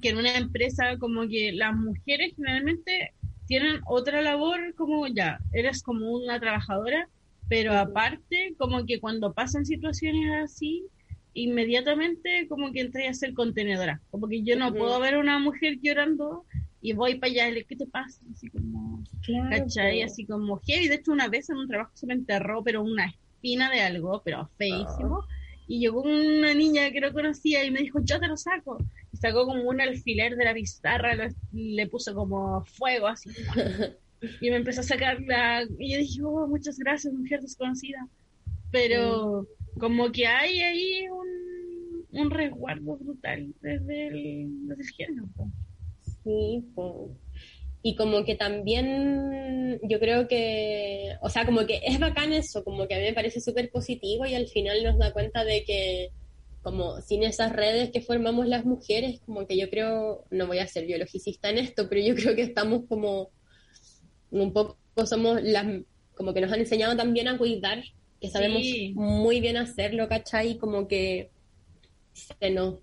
que en una empresa como que las mujeres generalmente tienen otra labor como ya, eres como una trabajadora, pero aparte como que cuando pasan situaciones así, inmediatamente como que entré a ser contenedora. Como que yo no Ujú. puedo ver a una mujer llorando y voy para allá y le, ¿qué te pasa? Así como... Claro. ¿Cachai? Así como heavy. De hecho, una vez en un trabajo se me enterró, pero una espina de algo, pero feísimo. Y llegó una niña que no conocía y me dijo, yo te lo saco. Y sacó como un alfiler de la pizarra, lo- le puso como fuego así. y me empezó a sacar la... Y yo dije, oh, muchas gracias, mujer desconocida. Pero como que hay ahí un, un resguardo brutal desde el, desde. Sí, po. Y como que también yo creo que, o sea, como que es bacán eso, como que a mí me parece súper positivo y al final nos da cuenta de que como sin esas redes que formamos las mujeres, como que yo creo, no voy a ser biologicista en esto, pero yo creo que estamos como un poco, somos las, como que nos han enseñado también a cuidar, que sabemos Sí. muy bien hacerlo, ¿cachai? Como que se nos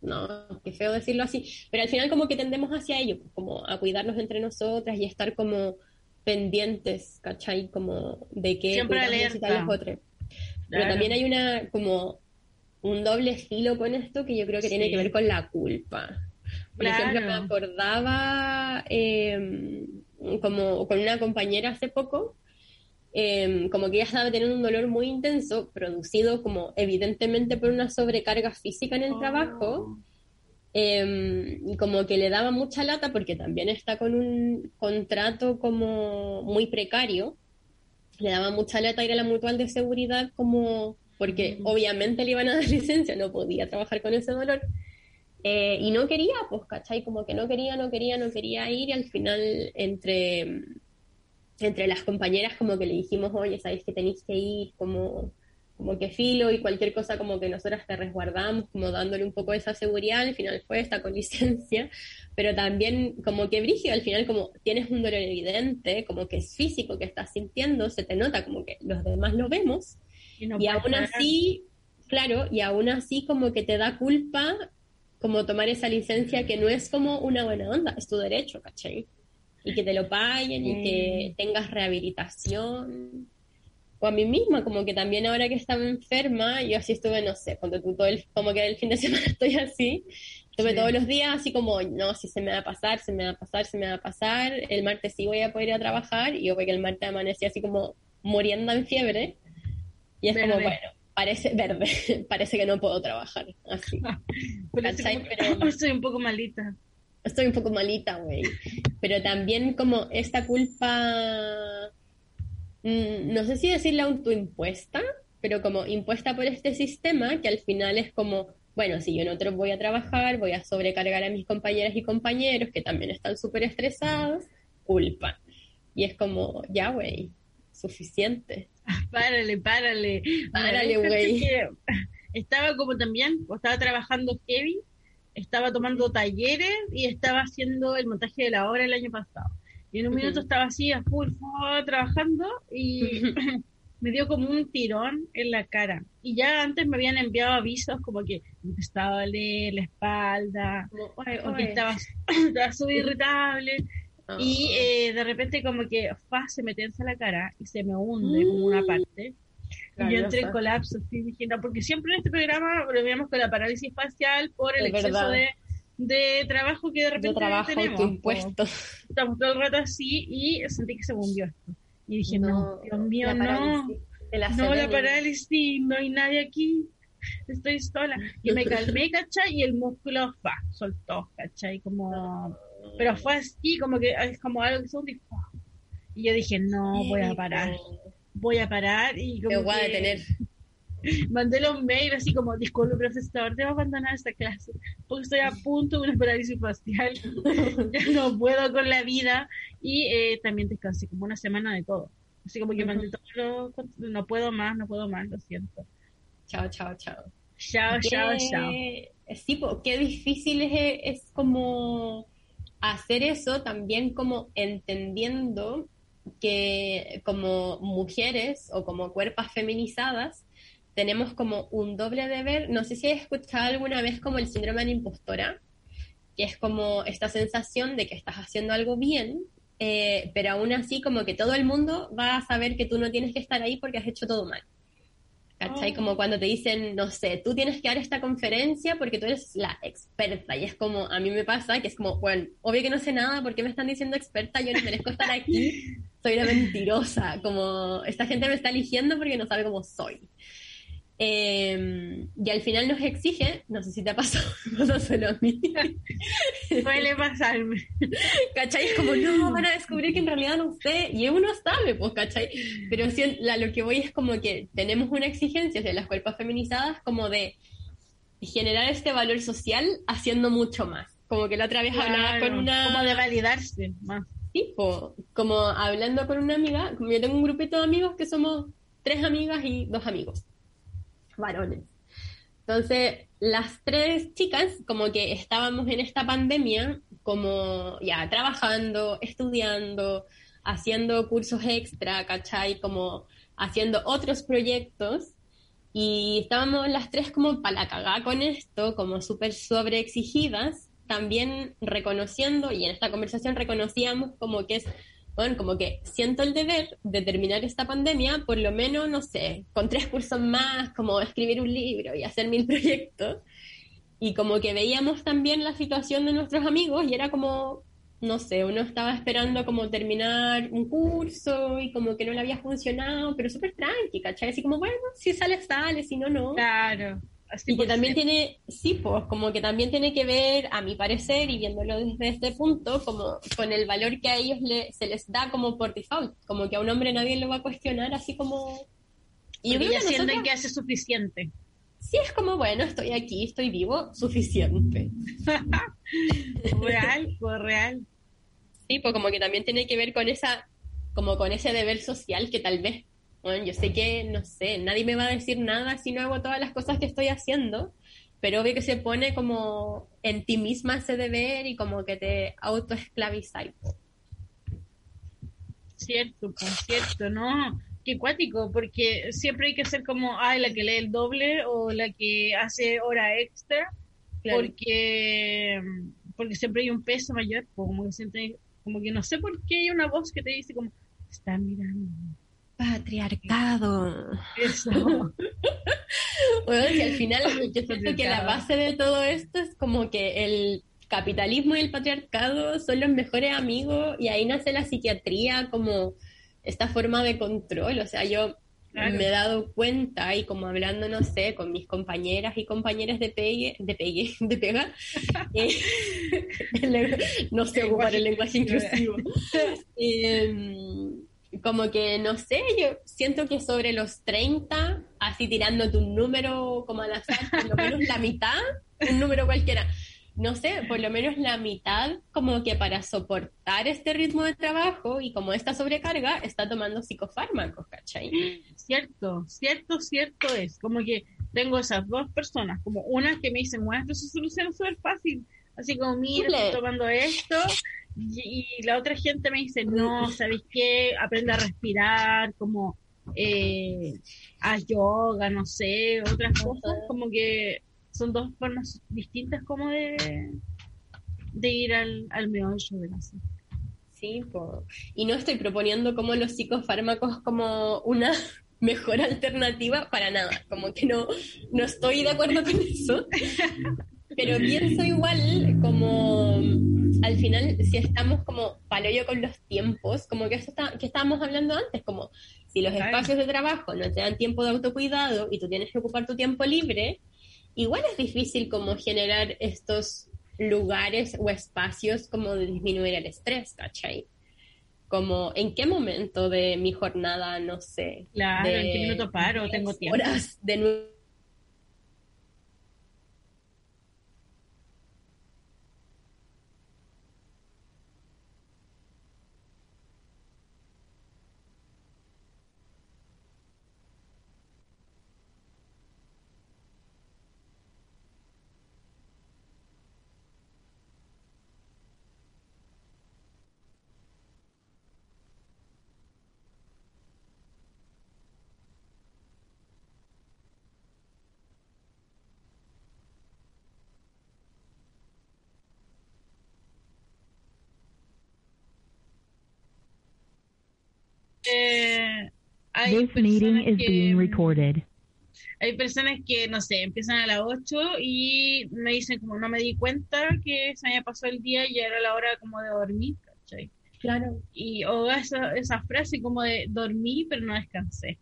no, qué feo decirlo así, pero al final como que tendemos hacia ello, pues, como a cuidarnos entre nosotras y estar como pendientes, ¿cachai? Como de alerta. a los otros. Pero Claro. también hay una, como un doble filo con esto que yo creo que tiene que ver con la culpa. Por Claro. ejemplo, me acordaba eh, como con una compañera hace poco, eh, como que ella estaba teniendo un dolor muy intenso, producido como evidentemente por una sobrecarga física en el Oh. trabajo, eh, y como que le daba mucha lata porque también está con un contrato como muy precario, le daba mucha lata ir a la mutual de seguridad como porque Mm. obviamente le iban a dar licencia, no podía trabajar con ese dolor. Eh, y no quería, pues, ¿cachai? Como que no quería, no quería, no quería ir y al final entre, entre las compañeras como que le dijimos, oye, sabéis que tenéis que ir, como, como que filo y cualquier cosa como que nosotras te resguardamos, como dándole un poco de esa seguridad, al final fue esta con licencia, pero también como que brígido, al final como tienes un dolor evidente, como que es físico que estás sintiendo, se te nota como que los demás lo vemos, Y, no y aún parar. así, claro, y aún así como que te da culpa como tomar esa licencia que no es como una buena onda, es tu derecho, ¿cachai? Y que te lo paguen y que tengas rehabilitación. O a mí misma, como que también ahora que estaba enferma, yo así estuve, no sé, cuando tú todo el, como que el fin de semana estoy así, estuve Sí. todos los días así como, no, si se me va a pasar, se me va a pasar, se me va a pasar, el martes sí voy a poder ir a trabajar, y yo que el martes amanecí así como muriendo en fiebre, y es como, Verde. bueno, parece verde, parece que no puedo trabajar así. Pero estoy, como- Pero- estoy un poco malita. Estoy un poco malita, güey. Pero también como esta culpa, mm, no sé si decirla autoimpuesta, pero como impuesta por este sistema que al final es como, bueno, si yo no voy a trabajar, voy a sobrecargar a mis compañeras y compañeros que también están súper estresados, culpa. Y es como, ya, güey, suficiente. Párale, párale. Párale, güey. Estaba como también, o estaba trabajando heavy, estaba tomando talleres y estaba haciendo el montaje de la obra el año pasado. Y en un minuto estaba así, a full, full, trabajando y me dio como un tirón en la cara. Y ya antes me habían enviado avisos como que me empezaba a doler la espalda, Como, "Oye, o que oye". estaba estaba súper irritable. Ah. Y eh, de repente como que fa, se me tensa la cara y se me hunde como una parte. Y yo entré en colapso, así dije, no, porque siempre en este programa volvíamos con la parálisis facial por el Es exceso verdad. de, de trabajo que de repente de trabajo tenemos. autoimpuesto. Estamos todo el rato así y sentí que se hundió esto. Y dije, no, Dios mío, la no, parálisis, no, la parálisis, no hay nadie aquí, estoy sola. Y me calmé, ¿cachai? Y el músculo, fa, soltó, ¿cachai? Como, pero fue así, como que es como algo que se fa. Y yo dije, no, voy a parar, voy a parar y Me como voy a detener. mandé los mails así como, disculpe profesor, debo abandonar esta clase porque estoy a punto de una parálisis facial, ya no puedo con la vida y eh, también descansé como una semana de todo. Así como que mandé todo lo, no puedo más, no puedo más, lo siento. Chao, chao, chao. Chao, chao, chao. Sí, qué difícil es, es como hacer eso también como entendiendo que como mujeres o como cuerpos feminizadas tenemos como un doble deber. No sé si has escuchado alguna vez como el síndrome de impostora, que es como esta sensación de que estás haciendo algo bien, eh, pero aún así como que todo el mundo va a saber que tú no tienes que estar ahí porque has hecho todo mal. ¿Cachai? Como cuando te dicen, no sé, tú tienes que dar esta conferencia porque tú eres la experta. Y es como, a mí me pasa que es como, bueno, obvio que no sé nada, ¿por qué me están diciendo experta? Yo no merezco estar aquí, soy una mentirosa. Como, esta gente me está eligiendo porque no sabe cómo soy. Eh, y al final nos exige, no sé si te ha pasado, no solo a mí. Suele pasarme. ¿Cachai? Es como, no, van a descubrir que en realidad no sé, y uno sabe, pues, ¿cachai? Pero si, la, lo que voy es como que tenemos una exigencia de las cuerpos feminizadas como de generar este valor social haciendo mucho más. Como que la otra vez hablaba con una... Como de validarse más. Tipo, como hablando con una amiga, como yo tengo un grupito de amigos que somos tres amigas y dos amigos varones. Entonces, las tres chicas, como que estábamos en esta pandemia, como ya trabajando, estudiando, haciendo cursos extra, ¿cachai? Como haciendo otros proyectos. Y estábamos las tres como para la cagada con esto, como súper sobreexigidas, también reconociendo, y en esta conversación reconocíamos como que es bueno, como que siento el deber de terminar esta pandemia, por lo menos, no sé, con tres cursos más, como escribir un libro y hacer mil proyectos. Y como que veíamos también la situación de nuestros amigos y era como, no sé, uno estaba esperando como terminar un curso y como que no le había funcionado, pero súper tranqui, ¿cachai? Así como, bueno, si sale, sale, si no, no. Claro y que también tiene, sí, pues como que también tiene que ver, a mi parecer, y viéndolo desde este punto, como con el valor que a ellos le, se les da como por default, como que a un hombre nadie lo va a cuestionar, así como... Y yo sienten que hace suficiente. Sí, es como, bueno, estoy aquí, estoy vivo, suficiente. real, pues real. Sí, pues como que también tiene que ver con esa, como con ese deber social que tal vez bueno, yo sé que, no sé, nadie me va a decir nada si no hago todas las cosas que estoy haciendo, pero obvio que se pone como en ti misma ese deber y como que te autoesclavizas. Cierto, cierto, ¿no? Qué cuático, porque siempre hay que ser como, ay, la que lee el doble o la que hace hora extra, porque porque siempre hay un peso mayor, como que siente, como que no sé por qué hay una voz que te dice como, está mirando patriarcado. Eso. bueno, y al final yo siento que la base de todo esto es como que el capitalismo y el patriarcado son los mejores amigos y ahí nace la psiquiatría como esta forma de control. O sea, yo me he dado cuenta y como hablando, no sé, con mis compañeras y compañeras de pegue, de pegue, de pega, eh, no sé ocupar el lenguaje inclusivo. eh, como que, no sé, yo siento que sobre los 30, así tirándote un número como al azar, por lo menos la mitad, un número cualquiera, no sé, por lo menos la mitad, como que para soportar este ritmo de trabajo y como esta sobrecarga, está tomando psicofármacos, ¿cachai? Cierto, cierto, cierto es. Como que tengo esas dos personas, como una que me dicen, bueno, esto se soluciona súper fácil. Así como, mira, estoy tomando esto y, la otra gente me dice, no, ¿sabéis qué? Aprende a respirar, como eh, a yoga, no sé, otras cosas, como que son dos formas distintas como de, de ir al, al meollo de la Sí, y no estoy proponiendo como los psicofármacos como una mejor alternativa para nada, como que no, no estoy de acuerdo con eso, pero pienso igual como al final, si estamos como paloyo con los tiempos, como que eso está, que estábamos hablando antes, como si los espacios de trabajo no te dan tiempo de autocuidado y tú tienes que ocupar tu tiempo libre, igual es difícil como generar estos lugares o espacios como de disminuir el estrés, ¿cachai? como en qué momento de mi jornada, no sé. Claro, de en qué minuto paro, tengo tiempo. Horas de nuevo. Eh, hay This meeting is que- being recorded. Hay personas que, no sé, empiezan a las 8 y me dicen como no me di cuenta que se había pasado el día y ya era la hora como de dormir, ¿cachai? Claro. Y, o esa, esa frase como de dormí pero no descansé.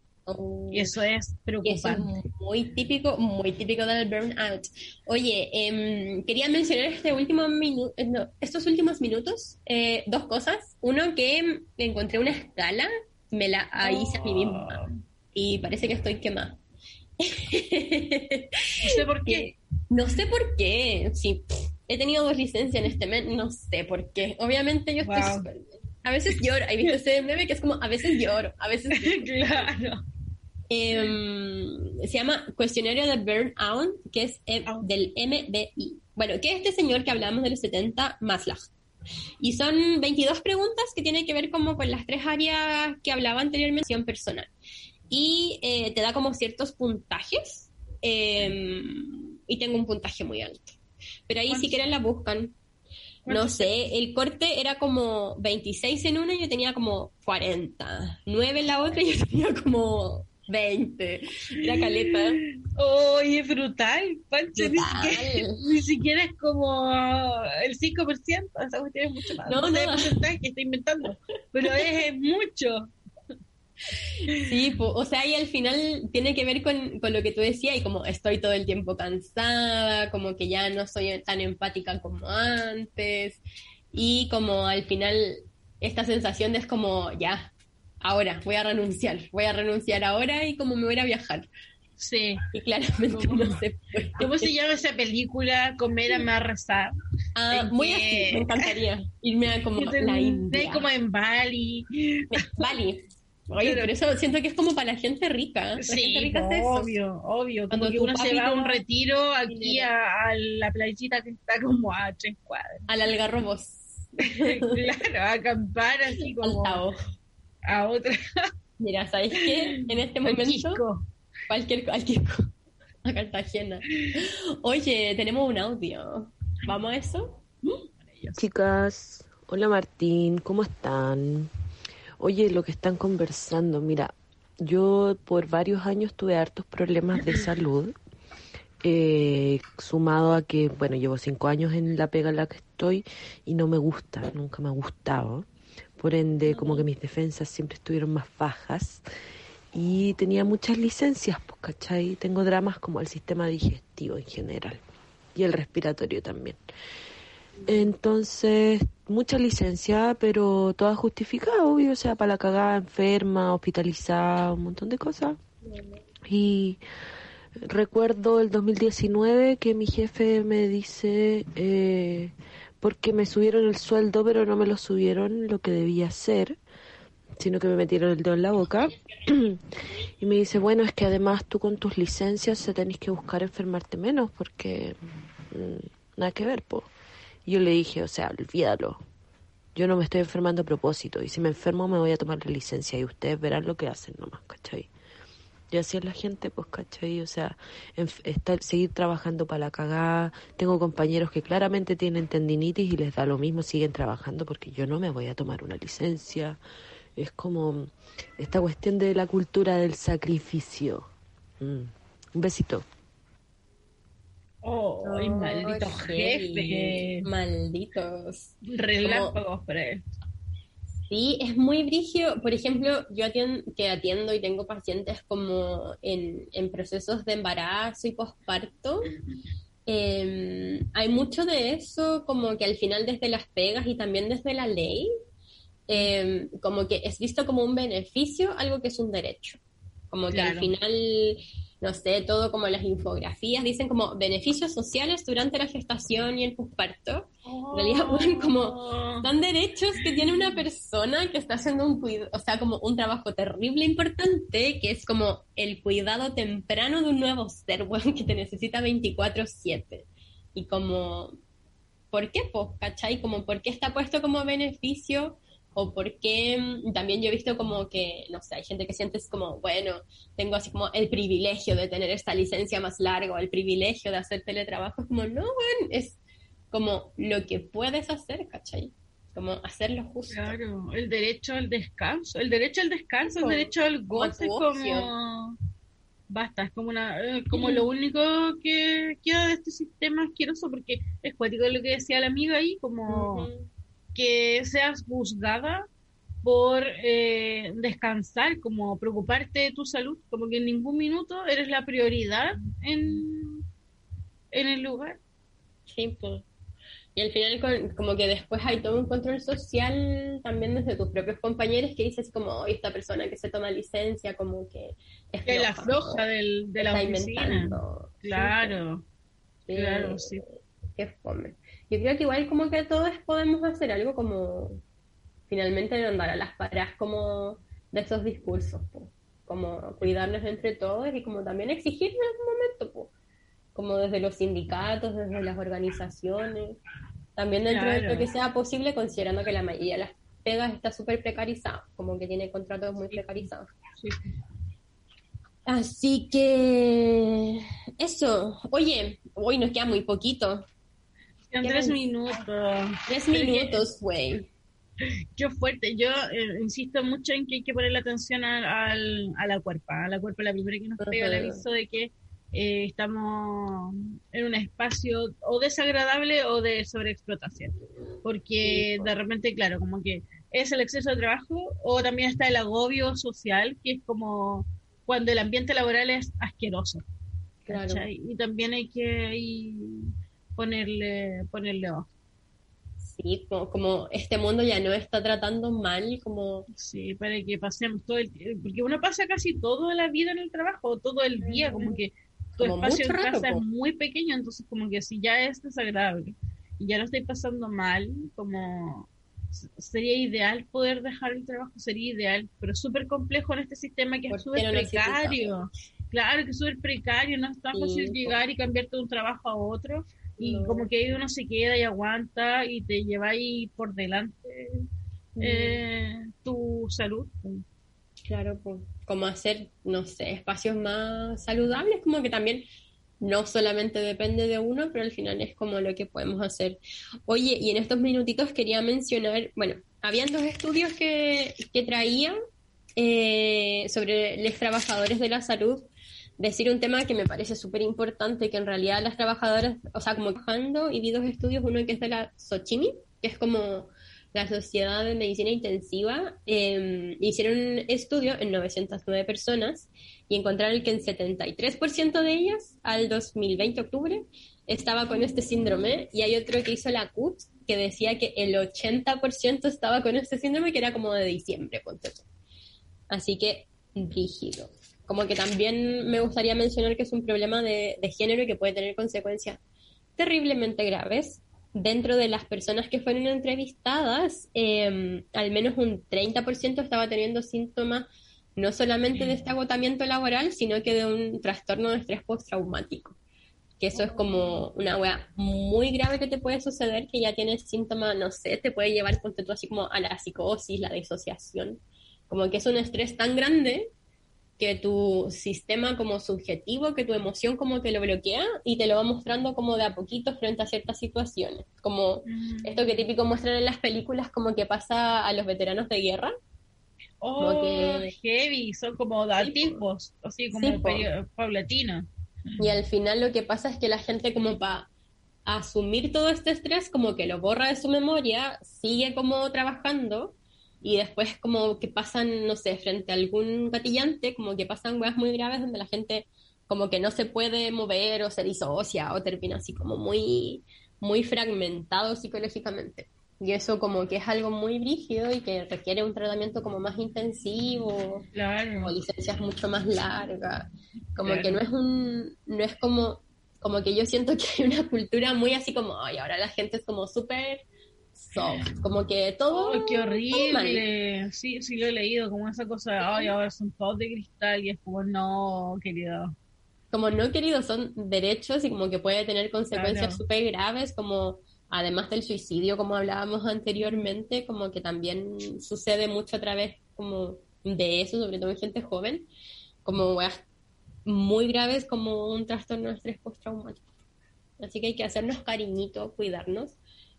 Y eso es Y eso es preocupante. muy típico, muy típico del burnout. Oye, em, quería mencionar este último minu- eh, no, estos últimos minutos eh, dos cosas. Uno, que encontré una escala, me la hice a mí misma y parece que estoy quemada. No sé por qué. No sé por qué. Sí, he tenido dos licencias en este mes, no sé por qué. Obviamente yo estoy Wow. bien. A veces lloro. ¿Has visto ese meme que es como a veces lloro, a veces claro. Em, se llama Cuestionario de Burnout, que es eh, del MBI. Bueno, que es este señor que hablamos de los 70, Maslach. Y son 22 preguntas que tienen que ver como con las tres áreas que hablaba anteriormente, personal. Y eh, te da como ciertos puntajes. em, y tengo un puntaje muy alto. Pero ahí si quieren la buscan. No ¿Cuántos sé, el corte era como 26 en una y yo tenía como 40. 9 en la otra y yo tenía como 20. Era caleta. Oye, es brutal, Pancho. Ni siquiera, ni siquiera es como el 5%. Esa cuestión es mucho más. No, No, no. porcentaje que está inventando. Pero es, es mucho. Sí, po, o sea, y al final tiene que ver con, con lo que tú decías y como estoy todo el tiempo cansada, como que ya no soy tan empática como antes y como al final esta sensación de es como ya, ahora voy a renunciar, voy a renunciar ahora y como me voy a viajar. Sí. Y claramente ¿Cómo? no se puede. ¿Cómo se llama esa película? Comer a rezar. Ah, muy que- así, me encantaría irme a como te- la India. como en Bali. Bali. Oye, pero eso siento que es como para la gente rica. La Sí, gente rica hace eso. obvio, obvio. Cuando tu uno se va a un retiro aquí a, a la playita que está como a tres cuadras. Al algarrobos. claro, a acampar así como. A otra. Mira, ¿sabes qué? En este momento, cualquier, cualquier a Cartagena. Oye, tenemos un audio. ¿Vamos a eso? Chicas, hola Martín, ¿cómo están? Oye, lo que están conversando, mira, yo por varios años tuve hartos problemas de salud, eh, sumado a que, bueno, llevo cinco años en la pega en la que estoy y no me gusta, nunca me ha gustado. Por ende, como que mis defensas siempre estuvieron más bajas y tenía muchas licencias, pues, ¿cachai? Tengo dramas como el sistema digestivo en general y el respiratorio también. Entonces, mucha licencia, pero toda justificada, obvio, o sea, para la cagada, enferma, hospitalizada, un montón de cosas. Y recuerdo el 2019 que mi jefe me dice, eh, porque me subieron el sueldo, pero no me lo subieron lo que debía ser, sino que me metieron el dedo en la boca. y me dice, bueno, es que además tú con tus licencias se tenés que buscar enfermarte menos, porque mm, nada que ver, po. Y yo le dije, o sea, olvídalo. Yo no me estoy enfermando a propósito. Y si me enfermo, me voy a tomar la licencia. Y ustedes verán lo que hacen nomás, ¿cachai? Y así es la gente, pues, ¿cachai? O sea, estar, seguir trabajando para la cagada. Tengo compañeros que claramente tienen tendinitis y les da lo mismo, siguen trabajando porque yo no me voy a tomar una licencia. Es como esta cuestión de la cultura del sacrificio. Mm. Un besito. Oh, ay, maldito heavy. jefe. Malditos. Relámpagos él. Sí, es muy brigio. Por ejemplo, yo atien- que atiendo y tengo pacientes como en, en procesos de embarazo y posparto. eh, hay mucho de eso, como que al final desde las pegas y también desde la ley, eh, como que es visto como un beneficio, algo que es un derecho. Como que al final, no sé, todo como las infografías dicen como beneficios sociales durante la gestación y el posparto. En realidad, bueno, como son derechos que tiene una persona que está haciendo un cuidado, o sea, como un trabajo terrible importante, que es como el cuidado temprano de un nuevo ser, bueno, que te necesita 24/7. Y como, ¿por qué, pues, cachai? Como, ¿por qué está puesto como beneficio? O por qué, mm, también yo he visto como que, no sé, hay gente que siente es como, bueno, tengo así como el privilegio de tener esta licencia más larga, o el privilegio de hacer teletrabajo, es como, no, bueno, es como lo que puedes hacer, ¿cachai? Como hacerlo justo. Claro, el derecho al descanso, el derecho al descanso, el derecho al goce, como basta, es como una, eh, como lo único que queda de este sistema asqueroso, porque es cuático lo que decía la amiga ahí, como. Que seas juzgada por eh, descansar, como preocuparte de tu salud, como que en ningún minuto eres la prioridad en, en el lugar. Sí, pues. Y al final con- como que después hay todo un control social también desde tus propios compañeros que dices como, oye, esta persona que se toma licencia como que es Que la floja, del, de la oficina. inventando. Claro, Sí, claro, sí. Qué fome. Yo creo que igual como que todos podemos hacer algo como finalmente andar a las paras como de esos discursos, po. como cuidarnos entre todos y como también exigir en algún momento, po. como desde los sindicatos, desde las organizaciones, también dentro de lo que sea posible, considerando que la mayoría de las pegas está súper precarizada, como que tiene contratos muy precarizados. sí. Así que eso, oye, hoy nos queda muy poquito, En tres minutos. tres minutos, güey. Qué fuerte. Yo eh, insisto mucho en que hay que ponerle atención al, al- a la cuerpa. A la cuerpa la primera que nos pega el aviso de que eh, estamos en un espacio o desagradable o de sobreexplotación. Porque po. de repente, claro, como que es el exceso de trabajo o también está el agobio social, que es como cuando el ambiente laboral es asqueroso. Claro. ¿cachai? Y también hay que ahí ponerle, ponerle ojo. Sí, como, como este mundo ya no está tratando mal, como Sí, para que pasemos todo el tiempo, porque uno pasa casi toda la vida en el trabajo, todo el día, como que tu Como espacio en rato, casa po. es muy pequeño, entonces como que si ya es desagradable y ya lo estoy pasando mal, como sería ideal poder dejar el trabajo, sería ideal, pero súper complejo en este sistema que ¿Por es súper no precario. Claro que es súper precario, no es tan Sí, fácil llegar y cambiarte de un trabajo a otro. Y No. como que ahí uno se queda y aguanta y te lleva ahí por delante eh, tu salud. claro, pues, como hacer, no sé, espacios más saludables, como que también no solamente depende de uno, pero al final es como lo que podemos hacer. Oye, y en estos minutitos quería mencionar, bueno, habían dos estudios que, que traía eh, sobre los trabajadores de la salud, decir un tema que me parece súper importante, que en realidad las trabajadoras, o sea, como trabajando, y vi dos estudios, uno que es de la Sochimi, que es como la Sociedad de Medicina Intensiva, eh, hicieron un estudio en 909 personas y encontraron que el 73% de ellas, al 2020 octubre, estaba con este síndrome, y hay otro que hizo la CUT, que decía que el 80% estaba con este síndrome, que era como de diciembre. Así que, rígido. Como que también me gustaría mencionar que es un problema de, de género y que puede tener consecuencias terriblemente graves. Dentro de las personas que fueron entrevistadas, eh, al menos un 30% estaba teniendo síntomas no solamente de este agotamiento laboral, sino que de un trastorno de estrés postraumático. Que eso es como una wea muy grave que te puede suceder, que ya tienes síntomas, no sé, te puede llevar, ponte tú así como a la psicosis, la disociación. Como que es un estrés tan grande que tu sistema como subjetivo, que tu emoción como que lo bloquea y te lo va mostrando como de a poquito frente a ciertas situaciones. Como esto que típico muestran en las películas como que pasa a los veteranos de guerra. Oh, Como que- heavy, son como así como Sí, po. perio- paulatinos. Y al final lo que pasa es que la gente como para asumir todo este estrés como que lo borra de su memoria, sigue como trabajando y después como que pasan, no sé, frente a algún gatillante, como que pasan weas muy graves donde la gente como que no se puede mover o se disocia o termina así como muy, muy fragmentado psicológicamente. Y eso como que es algo muy brígido y que requiere un tratamiento como más intensivo, Claro. o licencias mucho más largas. Como Claro. que no es un, no es como, como que yo siento que hay una cultura muy así como, ay, ahora la gente es como súper soft, como que todo... ¡Ay, qué horrible! Sí, sí lo he leído, como esa cosa de, ay, ahora son todos de cristal y es como, no, querido. como no queridos son derechos y como que puede tener consecuencias Claro. súper graves, como además del suicidio, como hablábamos anteriormente, como que también sucede mucho a través como de eso, sobre todo en gente joven, como weas muy graves como un trastorno de estrés postraumático. Así que hay que hacernos cariñito, cuidarnos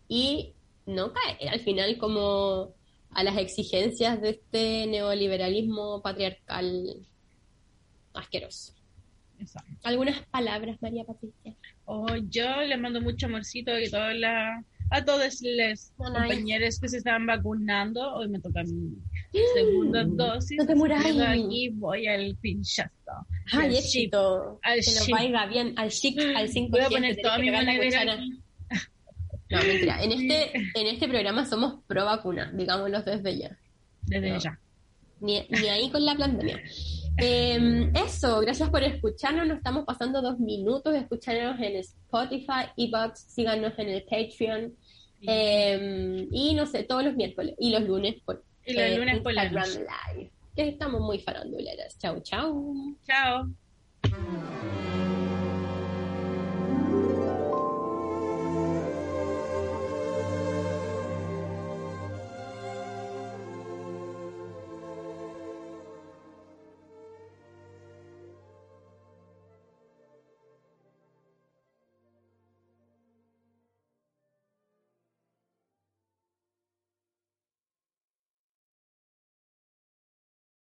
y no caer al final como a las exigencias de este neoliberalismo patriarcal asqueroso. Exacto. Algunas palabras, María Patricia. Oh, yo le mando mucho amorcito a todas las a todos los compañeros que se están vacunando. Hoy me toca mi segunda dosis. No te. Pero Aquí voy al pinchazo. Ay, éxito. Al que nos vaya bien. Al chic, al 5 Voy a poner toda mi aquí. No, mentira. En este, en este programa somos pro vacuna, digámoslo desde ya. Desde No. ya. Ni, ni ahí con la pandemia. Eh, eso, gracias por escucharnos. Nos estamos pasando dos minutos. Escúchanos en Spotify, Ebox, síganos en el Patreon. Eh, y no sé, todos los miércoles y los lunes por Y los eh, lunes por la Instagram noche. Live. Que estamos muy faranduleras. Chau, chau. Chao.